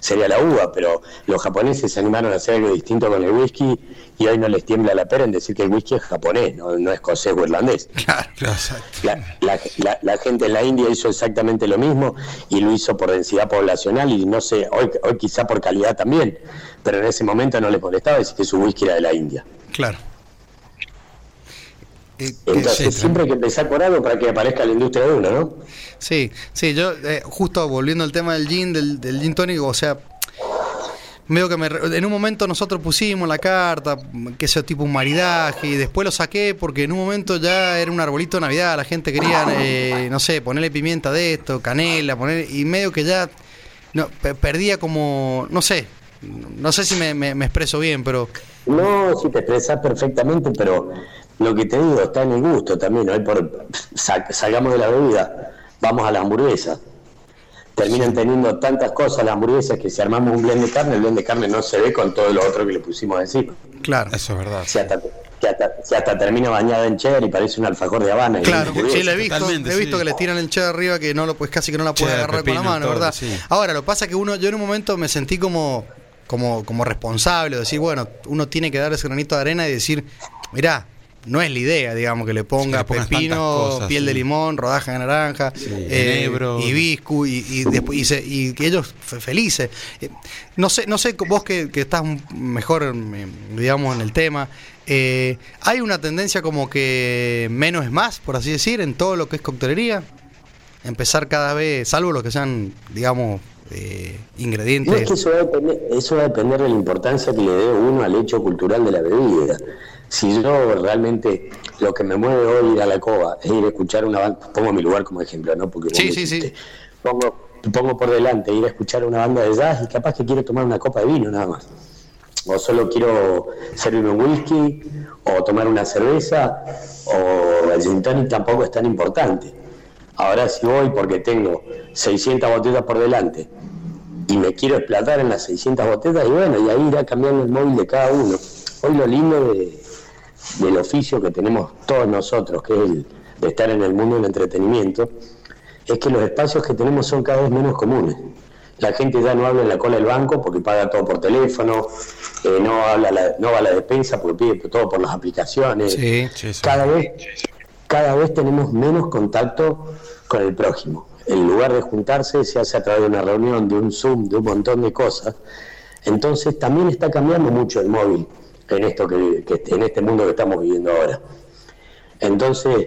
sería la uva, pero los japoneses se animaron a hacer algo distinto con el whisky y hoy no les tiembla la pera en decir que el whisky es japonés, no, no escocés o irlandés. Claro, exacto. La, la- la- la gente en la India hizo exactamente lo mismo y lo hizo por densidad poblacional y no sé, hoy, hoy quizá por calidad también, pero en ese momento no les molestaba decir que su whisky era de la India. Claro. Eh, Entonces siempre hay que empezar por algo para que aparezca la industria de uno, ¿no? Sí, sí, yo eh, justo volviendo al tema del gin, del, del gin tónico, o sea, medio que me, en un momento nosotros pusimos la carta, que sea tipo un maridaje, y después lo saqué porque en un momento ya era un arbolito de Navidad, la gente quería, eh, no sé, ponerle pimienta de esto, canela, poner, y medio que ya no, pe- perdía como, no sé, no sé si me, me- me expreso bien, pero No, si te expresas perfectamente, pero lo que te digo está en el gusto también. Hoy por sa- salgamos de la bebida, vamos a la hamburguesa. Terminan teniendo tantas cosas las hamburguesas que si armamos un blend de carne, el blend de carne no se ve con todo lo otro que le pusimos encima. claro. Eso es verdad. Se hasta, se hasta, termina bañada en cheddar y parece un alfajor de Habana. Claro, sí, lo he visto, totalmente, he visto sí. que le tiran el cheddar arriba que no lo pues casi que no la puede agarrar con la pepino, mano, todo, ¿verdad? sí. Ahora, lo que pasa es que uno, yo en un momento me sentí como, como, como responsable, de decir, bueno, uno tiene que dar ese granito de arena y decir, mirá, no es la idea, digamos, que le ponga pepino, cosas, piel de sí. limón, rodaja de naranja, eh, enebro. hibisco y, y después y, se- y que ellos fe- felices. Eh, no sé, no sé vos que, que estás mejor, eh, digamos, en el tema. eh, hay una tendencia como que menos es más, por así decir, en todo lo que es coctelería. Empezar cada vez, salvo los que sean, digamos, eh, No es ingredientes. que eso va, a depender, eso va a depender de la importancia que le dé uno al hecho cultural de la bebida. Si yo realmente lo que me mueve hoy ir a la cova es ir a escuchar una banda, pongo mi lugar como ejemplo, ¿no? Porque Sí, sí, sí. Pongo, pongo por delante ir a escuchar una banda de jazz y capaz que quiero tomar una copa de vino nada más. O solo quiero servirme un whisky, o tomar una cerveza, o el gin tonic tampoco es tan importante. Ahora si voy porque tengo 600 botellas por delante y me quiero explotar en las 600 botellas y bueno, y ahí irá cambiando el móvil de cada uno. Hoy lo lindo de- del oficio que tenemos todos nosotros, que es el de estar en el mundo del entretenimiento, es que los espacios que tenemos son cada vez menos comunes. La gente ya no habla en la cola del banco porque paga todo por teléfono, eh, no habla la- no va a la despensa porque pide todo por las aplicaciones. Sí. Cada vez, cada vez tenemos menos contacto con el prójimo. En lugar de juntarse, se hace a través de una reunión, de un Zoom, de un montón de cosas. Entonces también está cambiando mucho el móvil en esto que, que- en este mundo que estamos viviendo ahora. Entonces,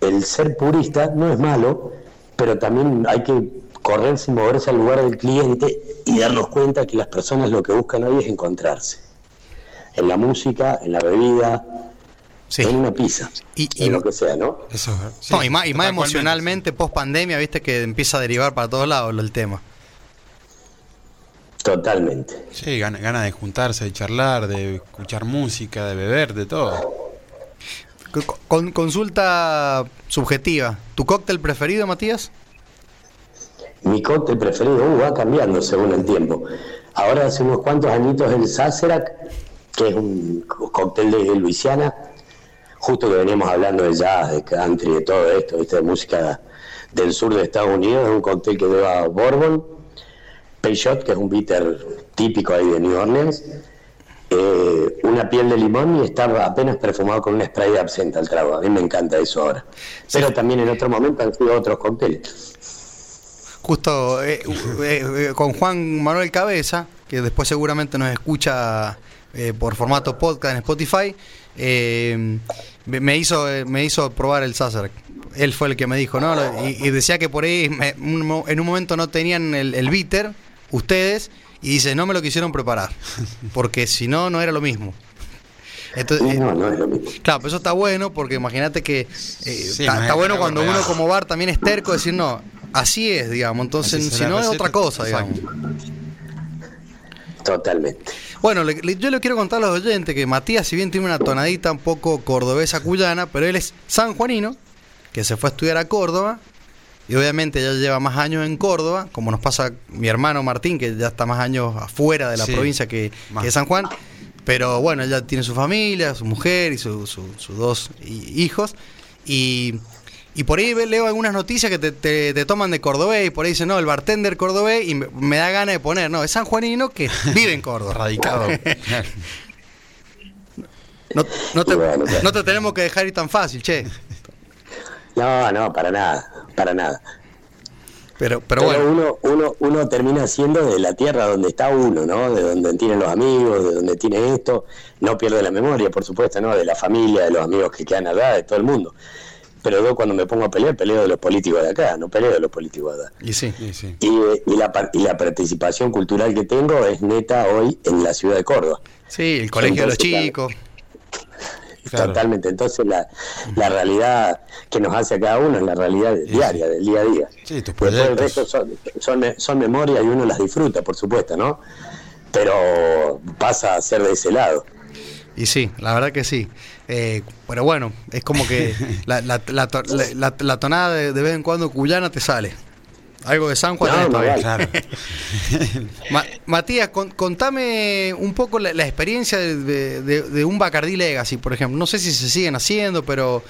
el ser purista no es malo, pero también hay que correrse y moverse al lugar del cliente y darnos cuenta que las personas lo que buscan hoy es encontrarse. En la música, en la bebida, Sí. en una pizza, Y- y- en lo que sea, ¿no? Eso. Sí, No, y más, y más emocionalmente, post pandemia, viste que empieza a derivar para todos lados el tema. Totalmente. Sí, gana, gana de juntarse, de charlar, de escuchar música, de beber, de todo. Co- Con, consulta subjetiva. ¿Tu cóctel preferido, Matías? Mi cóctel preferido uh, va cambiando según el tiempo. Ahora hace unos cuantos añitos el Sazerac, que es un cóctel de Luisiana, justo que veníamos hablando de jazz, de country, de todo esto, ¿viste? de música del sur de Estados Unidos, es un cóctel que lleva bourbon, Peychaud, que es un bitter típico ahí de New Orleans, eh, una piel de limón y está apenas perfumado con un spray de absenta al trago. A mí me encanta eso ahora. Pero también en otro momento han sido otros cócteles. Justo eh, eh, eh, con Juan Manuel Cabeza, que después seguramente nos escucha eh, por formato podcast en Spotify, me hizo me hizo probar el Sazerac. Él fue el que me dijo, ¿no? Y, y decía que por ahí me- un en un momento no tenían el, el bitter, ustedes, y dice, no me lo quisieron preparar, porque si no, no era lo mismo. Entonces, eh, No, no es lo mismo. Claro, pero eso está bueno porque imagínate que eh, Sí, está, no es está bueno cuando uno como bar también es terco decir no, así es, digamos. Entonces, si no es otra cosa, digamos. Totalmente. Bueno, le- le- yo le quiero contar a los oyentes que Matías, si bien tiene una tonadita un poco cordobesa cuyana, pero él es sanjuanino, que se fue a estudiar a Córdoba, y obviamente ya lleva más años en Córdoba, como nos pasa mi hermano Martín, que ya está más años afuera de la Sí, provincia que, que San Juan. Pero bueno, ella tiene su familia, su mujer y sus su, su dos hi- hijos. Y, y por ahí leo algunas noticias que te, te- te toman de cordobés y por ahí dicen, no, el bartender cordobés y me, me da ganas de poner, no, es sanjuanino que vive en Córdoba. Radicado. No, no te, no te tenemos que dejar ir tan fácil, che. No, no, para nada, para nada. Pero, pero Pero, bueno, uno, uno, uno termina siendo de la tierra donde está uno, ¿no? De donde tienen los amigos, de donde tiene esto. No pierde la memoria, por supuesto, ¿no? De la familia, de los amigos que quedan allá, de todo el mundo. Pero yo cuando me pongo a pelear, peleo de los políticos de acá, no peleo de los políticos de allá. y sí. Sí, sí. Y, eh, y, la, y la participación cultural que tengo es neta hoy en la ciudad de Córdoba. Sí, el colegio de los claro. Claro. Totalmente. Entonces la, la realidad que nos hace a cada uno es la realidad diaria, del día a día. Sí, Después el resto son, son, son memorias y uno las disfruta, por supuesto, ¿no? Pero pasa a ser de ese lado. Y sí, la verdad que sí. Eh, pero bueno, es como que la, la, la, la- la- la tonada de, de vez en cuando cuyana te sale. Algo de San Juan. No, no, todavía. Claro. Ma- Matías, con- contame un poco la, la experiencia de, de- de- de un Bacardí Legacy, por ejemplo. No sé si se siguen haciendo, pero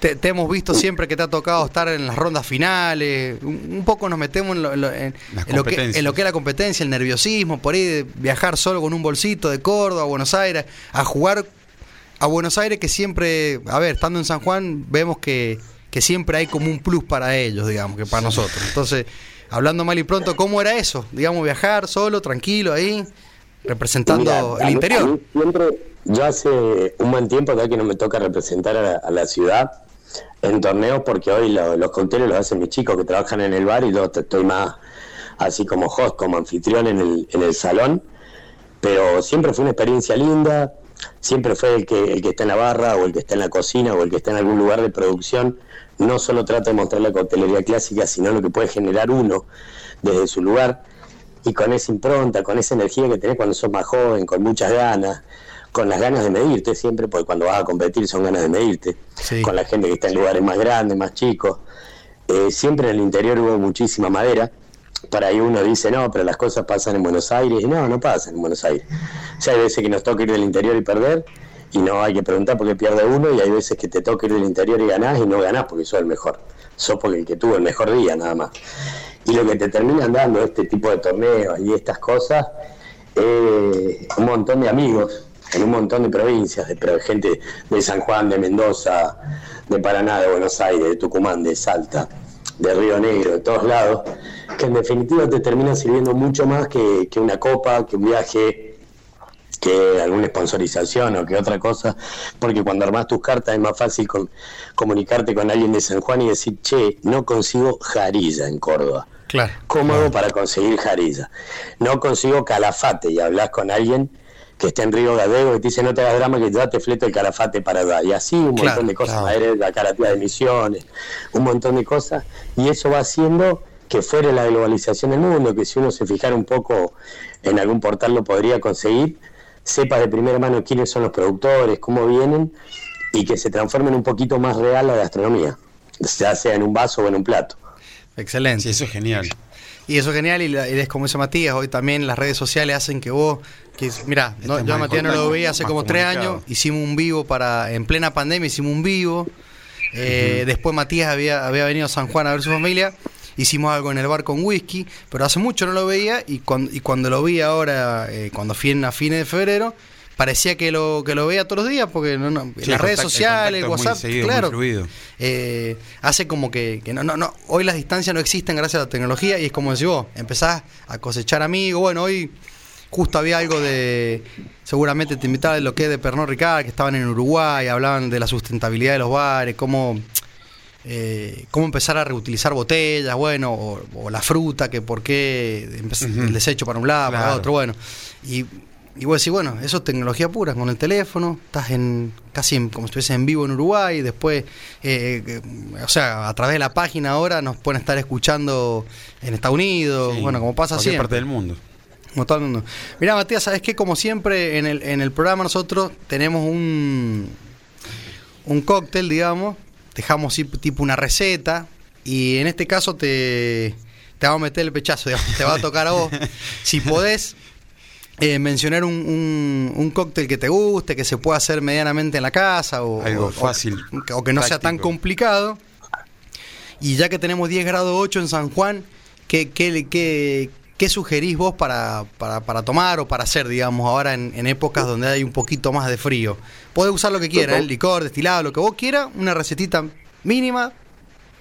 te, te hemos visto siempre que te ha tocado estar en las rondas finales. Un, un poco nos metemos en lo, en lo- en- Las en lo que, en lo que es la competencia, el nerviosismo, por ahí de viajar solo con un bolsito de Córdoba a Buenos Aires, a jugar a Buenos Aires que siempre, a ver, estando en San Juan, vemos que, que siempre hay como un plus para ellos, digamos, que para nosotros. Entonces, hablando mal y pronto, ¿cómo era eso? Digamos, viajar solo, tranquilo ahí, representando Mira, el mí- interior. siempre, yo hace un buen tiempo ya que no me toca representar a la, a la ciudad en torneos porque hoy lo- los cócteles los hacen mis chicos que trabajan en el bar y yo te- estoy más así como host, como anfitrión en el, en el salón. Pero siempre fue una experiencia linda, siempre fue el que, el que está en la barra o el que está en la cocina o el que está en algún lugar de producción. No solo trata de mostrar la coctelería clásica, sino lo que puede generar uno desde su lugar y con esa impronta, con esa energía que tenés cuando sos más joven, con muchas ganas, con las ganas de medirte siempre, porque cuando vas a competir son ganas de medirte, Sí. con la gente que está en lugares más grandes, más chicos. Eh, siempre en el interior hubo muchísima madera. Para ahí uno dice, no, pero las cosas pasan en Buenos Aires. Y no, no pasan en Buenos Aires. O sea, hay veces que nos toca ir del interior y perder, y no hay que preguntar por qué pierde uno, y hay veces que te toca ir del interior y ganás, y no ganás porque sos el mejor. Sos porque el que tuvo el mejor día, nada más. Y lo que te terminan dando este tipo de torneos y estas cosas, eh, un montón de amigos en un montón de provincias, de pero gente de San Juan, de Mendoza, de Paraná, de Buenos Aires, de Tucumán, de Salta, de Río Negro, de todos lados, que en definitiva te terminan sirviendo mucho más que, que una copa, que un viaje, que alguna sponsorización o que otra cosa, porque cuando armás tus cartas es más fácil con- comunicarte con alguien de San Juan y decir, che, no consigo jarilla en Córdoba Claro. cómodo para conseguir jarilla. No consigo calafate y hablas con alguien que está en Río Gallego y te dice no te hagas drama que ya te fleto el calafate para allá. Y así un Claro, montón de cosas, claro. la carátida de misiones, un montón de cosas. Y eso va haciendo que fuera la globalización del mundo, que si uno se fijara un poco en algún portal lo podría conseguir, sepa de primera mano quiénes son los productores, cómo vienen y que se transformen un poquito más real la gastronomía, ya sea en un vaso o en un plato. Excelente. Sí, eso es genial. Y eso es genial, y, la- y es como dice Matías, hoy también las redes sociales hacen que vos, que mira, no, Estés yo a Matías no lo veía hace como tres años, hicimos un vivo para, en plena pandemia hicimos un vivo, Eh, después Matías había, había venido a San Juan a ver su familia, hicimos algo en el bar con whisky, pero hace mucho no lo veía y cuando, y cuando lo vi ahora, eh, cuando fui en, a fines de febrero, parecía que lo, que lo veía todos los días, porque no, no, en Sí, las redes contacto- sociales, el WhatsApp, seguido, claro, eh, hace como que, que no, no, no, hoy las distancias no existen gracias a la tecnología y es como decís vos, empezás a cosechar amigos, bueno, hoy justo había algo de, seguramente te invitaba de lo que es de Pernod Ricard, que estaban en Uruguay, hablaban de la sustentabilidad de los bares, cómo, eh, cómo empezar a reutilizar botellas, bueno, o, o la fruta, que por qué el desecho para un lado, para Claro. otro, bueno, y... Y vos decís, bueno, eso es tecnología pura, con el teléfono, estás en casi en- como si estuviese en vivo en Uruguay, después, eh, eh, o sea, a través de la página ahora nos pueden estar escuchando en Estados Unidos, Sí, bueno, como pasa siempre. parte del mundo. Como todo el mundo. Mira, Matías, ¿sabes qué? Como siempre en el, en el programa nosotros tenemos un, un cóctel, digamos, dejamos tipo una receta y en este caso te, te vamos a meter el pechazo, digamos, te va a tocar a vos. Si podés, eh, mencionar un, un- un cóctel que te guste, que se pueda hacer medianamente en la casa o, Algo fácil, o, que no sea tan complicado. Y ya que tenemos 10 grados 8 en San Juan, ¿qué, qué, qué- qué sugerís vos para, para, para tomar o para hacer, digamos, ahora en, en épocas donde hay un poquito más de frío? Podés usar lo que quieras, el licor, destilado, lo que vos quieras, una recetita mínima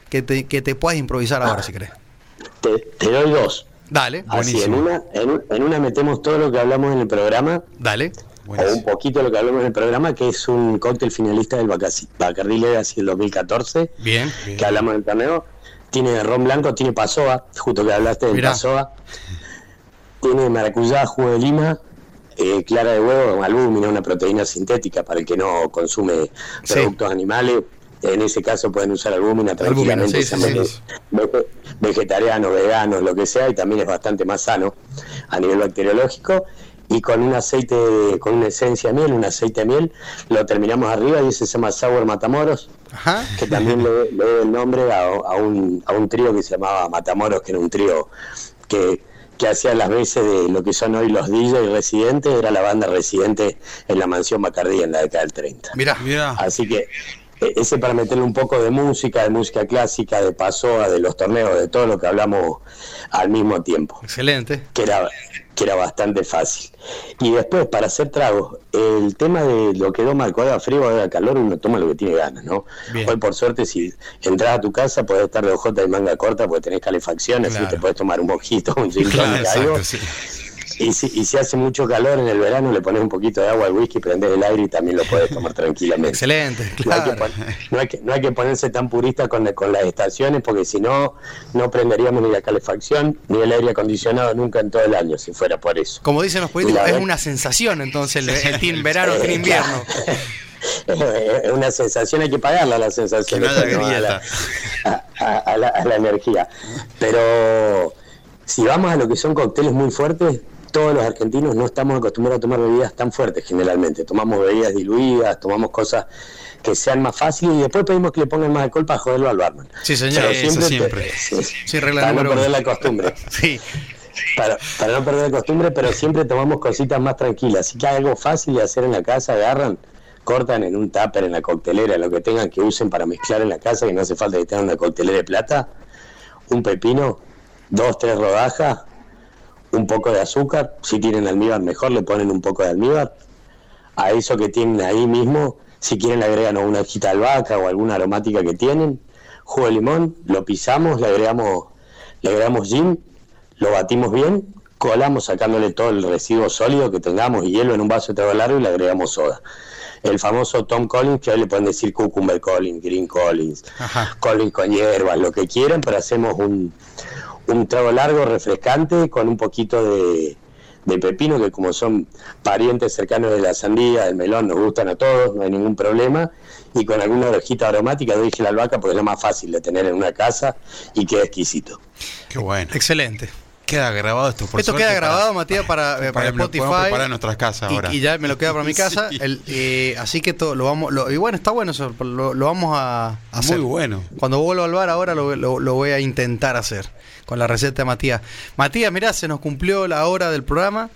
que te, que te puedas improvisar ahora si querés. Te, te doy dos. Dale, Así, en Buenísimo. una, en, en una metemos todo lo que hablamos en el programa, dale. o un Buenísimo. poquito de lo que hablamos en el programa, que es un cóctel finalista del Bacardí Legacy del 2014, Bien. Bien. que hablamos del torneo. Tiene ron blanco, tiene pasoa, justo que hablaste Mirá. pasoa. Tiene maracuyá, jugo de lima, eh, clara de huevo, albúmina, una proteína sintética para el que no consume Sí. productos animales. En ese caso pueden usar albúmina tranquilamente, sí, vegetarianos, veganos, lo que sea, y también es bastante más sano a nivel bacteriológico. Y con un aceite, de- con una esencia de miel, un aceite de miel, lo terminamos arriba y ese se llama Sour Matamoros Ajá. que también le, le doy el nombre a, a un, a un trío que se llamaba Matamoros, que era un trío que, que hacía las veces de lo que son hoy los DJ residentes, era la banda residente en la mansión Bacardí en la década del 30. Mirá. Mirá. Así que e- ese para meterle un poco de música, de música clásica, de pasoa, de los torneos, de todo lo que hablamos al mismo tiempo Excelente. que era, que era bastante fácil. Y después, para hacer tragos, el tema de lo que toma alcohol a frío o a calor, uno toma lo que tiene ganas, ¿no? Bien. Hoy, por suerte, si entras a tu casa, podés estar de ojota y manga corta porque tenés calefacción, así Claro. te podés tomar un mojito, un gin Claro, algo. sí. Y si, y si hace mucho calor en el verano, le pones un poquito de agua al whisky, prendés el aire y también lo podés tomar tranquilamente. Excelente, No hay, que no, hay que, no hay que ponerse tan purista con, con las estaciones porque si no, no prenderíamos ni la calefacción ni el aire acondicionado nunca en todo el año, si fuera por eso. Como dicen los políticos, es una sensación entonces el, el team verano, team invierno. Es una sensación, hay que pagarla la sensación. A, la, grieta. a- a- a la, a la energía. Pero si vamos a lo que son cócteles muy fuertes, todos los argentinos no estamos acostumbrados a tomar bebidas tan fuertes generalmente. Tomamos bebidas diluidas, tomamos cosas que sean más fáciles y después pedimos que le pongan más alcohol para joderlo al barman. Sí, señor. Pero Eso siempre. Sí, regla para no perder la costumbre. Sí, Para, para no perder la costumbre, pero siempre tomamos cositas más tranquilas. Si que hay algo fácil de hacer en la casa, agarran, cortan en un tupper, en la coctelera, lo que tengan que usen para mezclar en la casa, que no hace falta que tengan una coctelera de plata, un pepino, dos, tres rodajas, un poco de azúcar, si tienen almíbar mejor, le ponen un poco de almíbar. A eso que tienen ahí mismo, si quieren le agregan una hojita de albahaca o alguna aromática que tienen, jugo de limón, lo pisamos, le agregamos, le agregamos gin, lo batimos bien, colamos sacándole todo el residuo sólido que tengamos y hielo en un vaso de trago largo y le agregamos soda. El famoso Tom Collins, que hoy le pueden decir Cucumber Collins, Green Collins, Ajá. Collins con hierbas, lo que quieran, pero hacemos un, un trago largo, refrescante, con un poquito de, de pepino, que como son parientes cercanos de la sandía, del melón, nos gustan a todos, no hay ningún problema, y con alguna orejita aromática, dije la albahaca porque es lo más fácil de tener en una casa y queda exquisito. Qué bueno. excelente. Queda grabado esto por Esto queda para- grabado, Matías, para, eh, para para- Spotify. en nuestras casas y- ahora. Y, ya me lo queda para mi casa. Sí. El, eh, así que todo, lo vamos. lo- y bueno, está bueno eso. Lo, lo vamos a hacer. Muy bueno. Cuando vuelva al bar ahora lo, lo- lo voy a intentar hacer con la receta de Matías. Matías, mirá, se nos cumplió la hora del programa.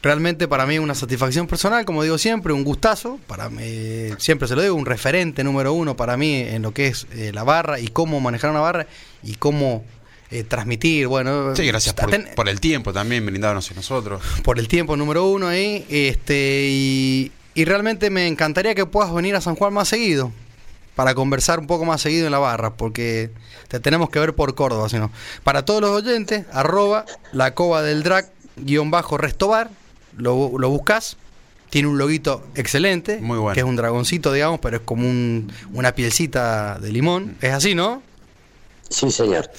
Realmente para mí una satisfacción personal, como digo siempre, un gustazo. Para mí, siempre se lo digo, un referente número uno para mí en lo que es eh, la barra y cómo manejar una barra y cómo eh, transmitir. Bueno, Sí, gracias por, ten- por el tiempo también brindarnos a nosotros. por el tiempo número uno ahí. Este, y, y realmente me encantaría que puedas venir a San Juan más seguido. Para conversar un poco más seguido en la barra, porque te tenemos que ver por Córdoba, si no. Para todos los oyentes, arroba la cova del drag guion bajo restobar, lo, lo buscas, tiene un loguito excelente, Muy bueno. que es un dragoncito, digamos, pero es como un- una pielcita de limón. Es así, ¿no? Sí, señor.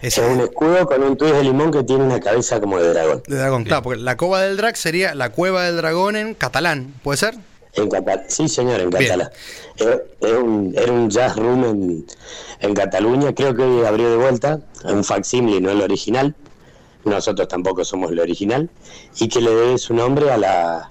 Es Es un escudo con un twist de limón que tiene una cabeza como de dragón. de dragón, claro, porque la cova del drag sería la cueva del dragón en catalán, ¿puede ser? En catalán, sí señor, en catalán. Era, era un, era un jazz room en, en Cataluña, creo que hoy abrió de vuelta, un facsimile, no el original, nosotros tampoco somos el original, y que le debe su nombre a la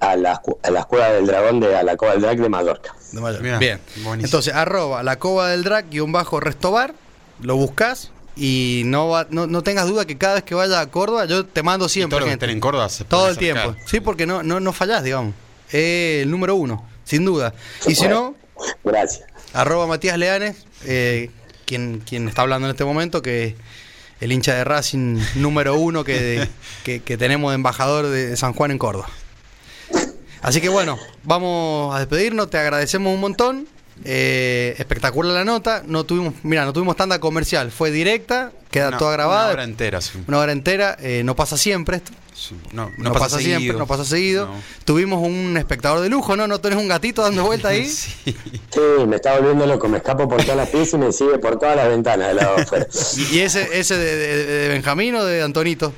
a la, a la Cueva del Dragón de a la Cova del Drag de Mallorca. De Mallorca. Bien. buenísimo. Entonces, arroba la cova del drag guion bajo restobar, lo buscas y no, va- no, no tengas duda que cada vez que vaya a Córdoba yo te mando Y siempre los que gente. en Córdoba se Todo el tiempo. Sí, porque no, no, no fallás, digamos. Es el número uno, sin duda. Y si no, Gracias. arroba Matías Leanes, eh, quien, quien está hablando en este momento, que es el hincha de Racing número uno que, que, que tenemos de embajador de San Juan en Córdoba. Así que bueno, vamos a despedirnos, te agradecemos un montón. Eh, espectacular la nota. No tuvimos, mira, no tuvimos tanda comercial, fue directa, queda Una- toda grabada. Una hora entera, sí. Una hora entera, eh, no pasa siempre esto. Sí, No, No, pasa, siempre, seguido. no pasa seguido. No. Tuvimos un espectador de lujo, ¿no? ¿No tenés un gatito dando vuelta ahí? Sí. Sí, me está volviendo loco, me escapo por todas las piezas y me sigue por todas las ventanas de lado afuera. ¿Y, ese, ese de, de- de Benjamín o de Antonito?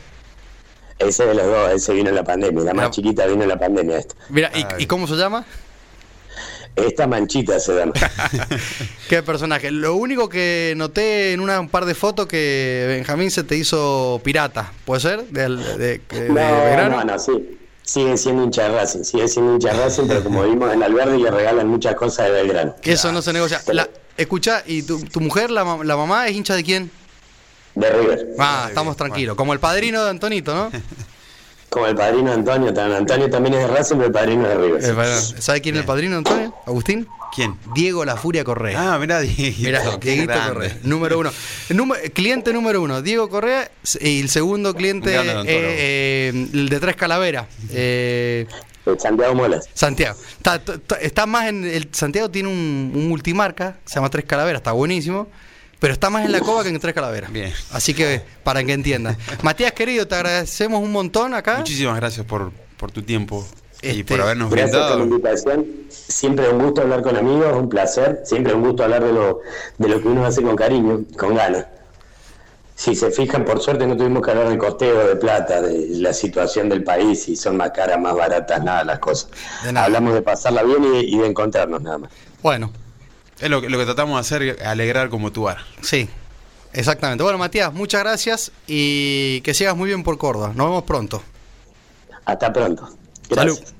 Ese de los dos, ese vino en la pandemia, la más chiquita vino en la pandemia esta. Mira, Ay. ¿y, y cómo se llama? Esta manchita se llama. ¿Qué personaje? Lo único que noté en una, un par de fotos que Benjamín se te hizo pirata, ¿puede ser? De, de- de No, Belgrano. no, no, sí. Sigue siendo de Racing, sigue siendo de Racing, pero como vimos en Alberdi le regalan muchas cosas de Belgrano. Que Eso no se negocia. La, escucha, ¿y tu, tu mujer, la, la mamá, es hincha de quién? De River. Ah, estamos tranquilos. Como el padrino de Antonito, ¿no? Como el padrino Antonio, también. Antonio también es de Racing, pero el padrino es de River. ¿Sabe quién es el padrino de Antonio? ¿Agustín? ¿Quién? Diego La Furia Correa. Ah, mirá, Dieguito. Mira, qué Dieguito. Correa, número uno. Número- cliente número uno, Diego Correa, y el segundo cliente, eh, eh, el de Tres Calaveras, eh, Santiago Molas. Santiago. Está, más en. El, Santiago tiene un, un multimarca, se llama Tres Calaveras, está buenísimo. Pero está más en la cova que en Tres Calaveras. Bien. Así que, para que entiendan. Matías, querido, te agradecemos un montón acá. Muchísimas gracias por, por tu tiempo y Este, por habernos Gracias por la brindado. invitación. Siempre un gusto hablar con amigos, un placer. Siempre un gusto hablar de lo, de lo que uno hace con cariño, con ganas. Si se fijan, por suerte no tuvimos que hablar de costeo, de plata, de la situación del país, si son más caras, más baratas, nada las cosas. De nada. Hablamos de pasarla bien y, y de encontrarnos nada más. Bueno, Es lo, que- lo que tratamos de hacer, alegrar como tú eres. sí, exactamente. Bueno, Matías, muchas gracias y que sigas muy bien por Córdoba. Nos vemos pronto. Hasta pronto. Gracias. Salud.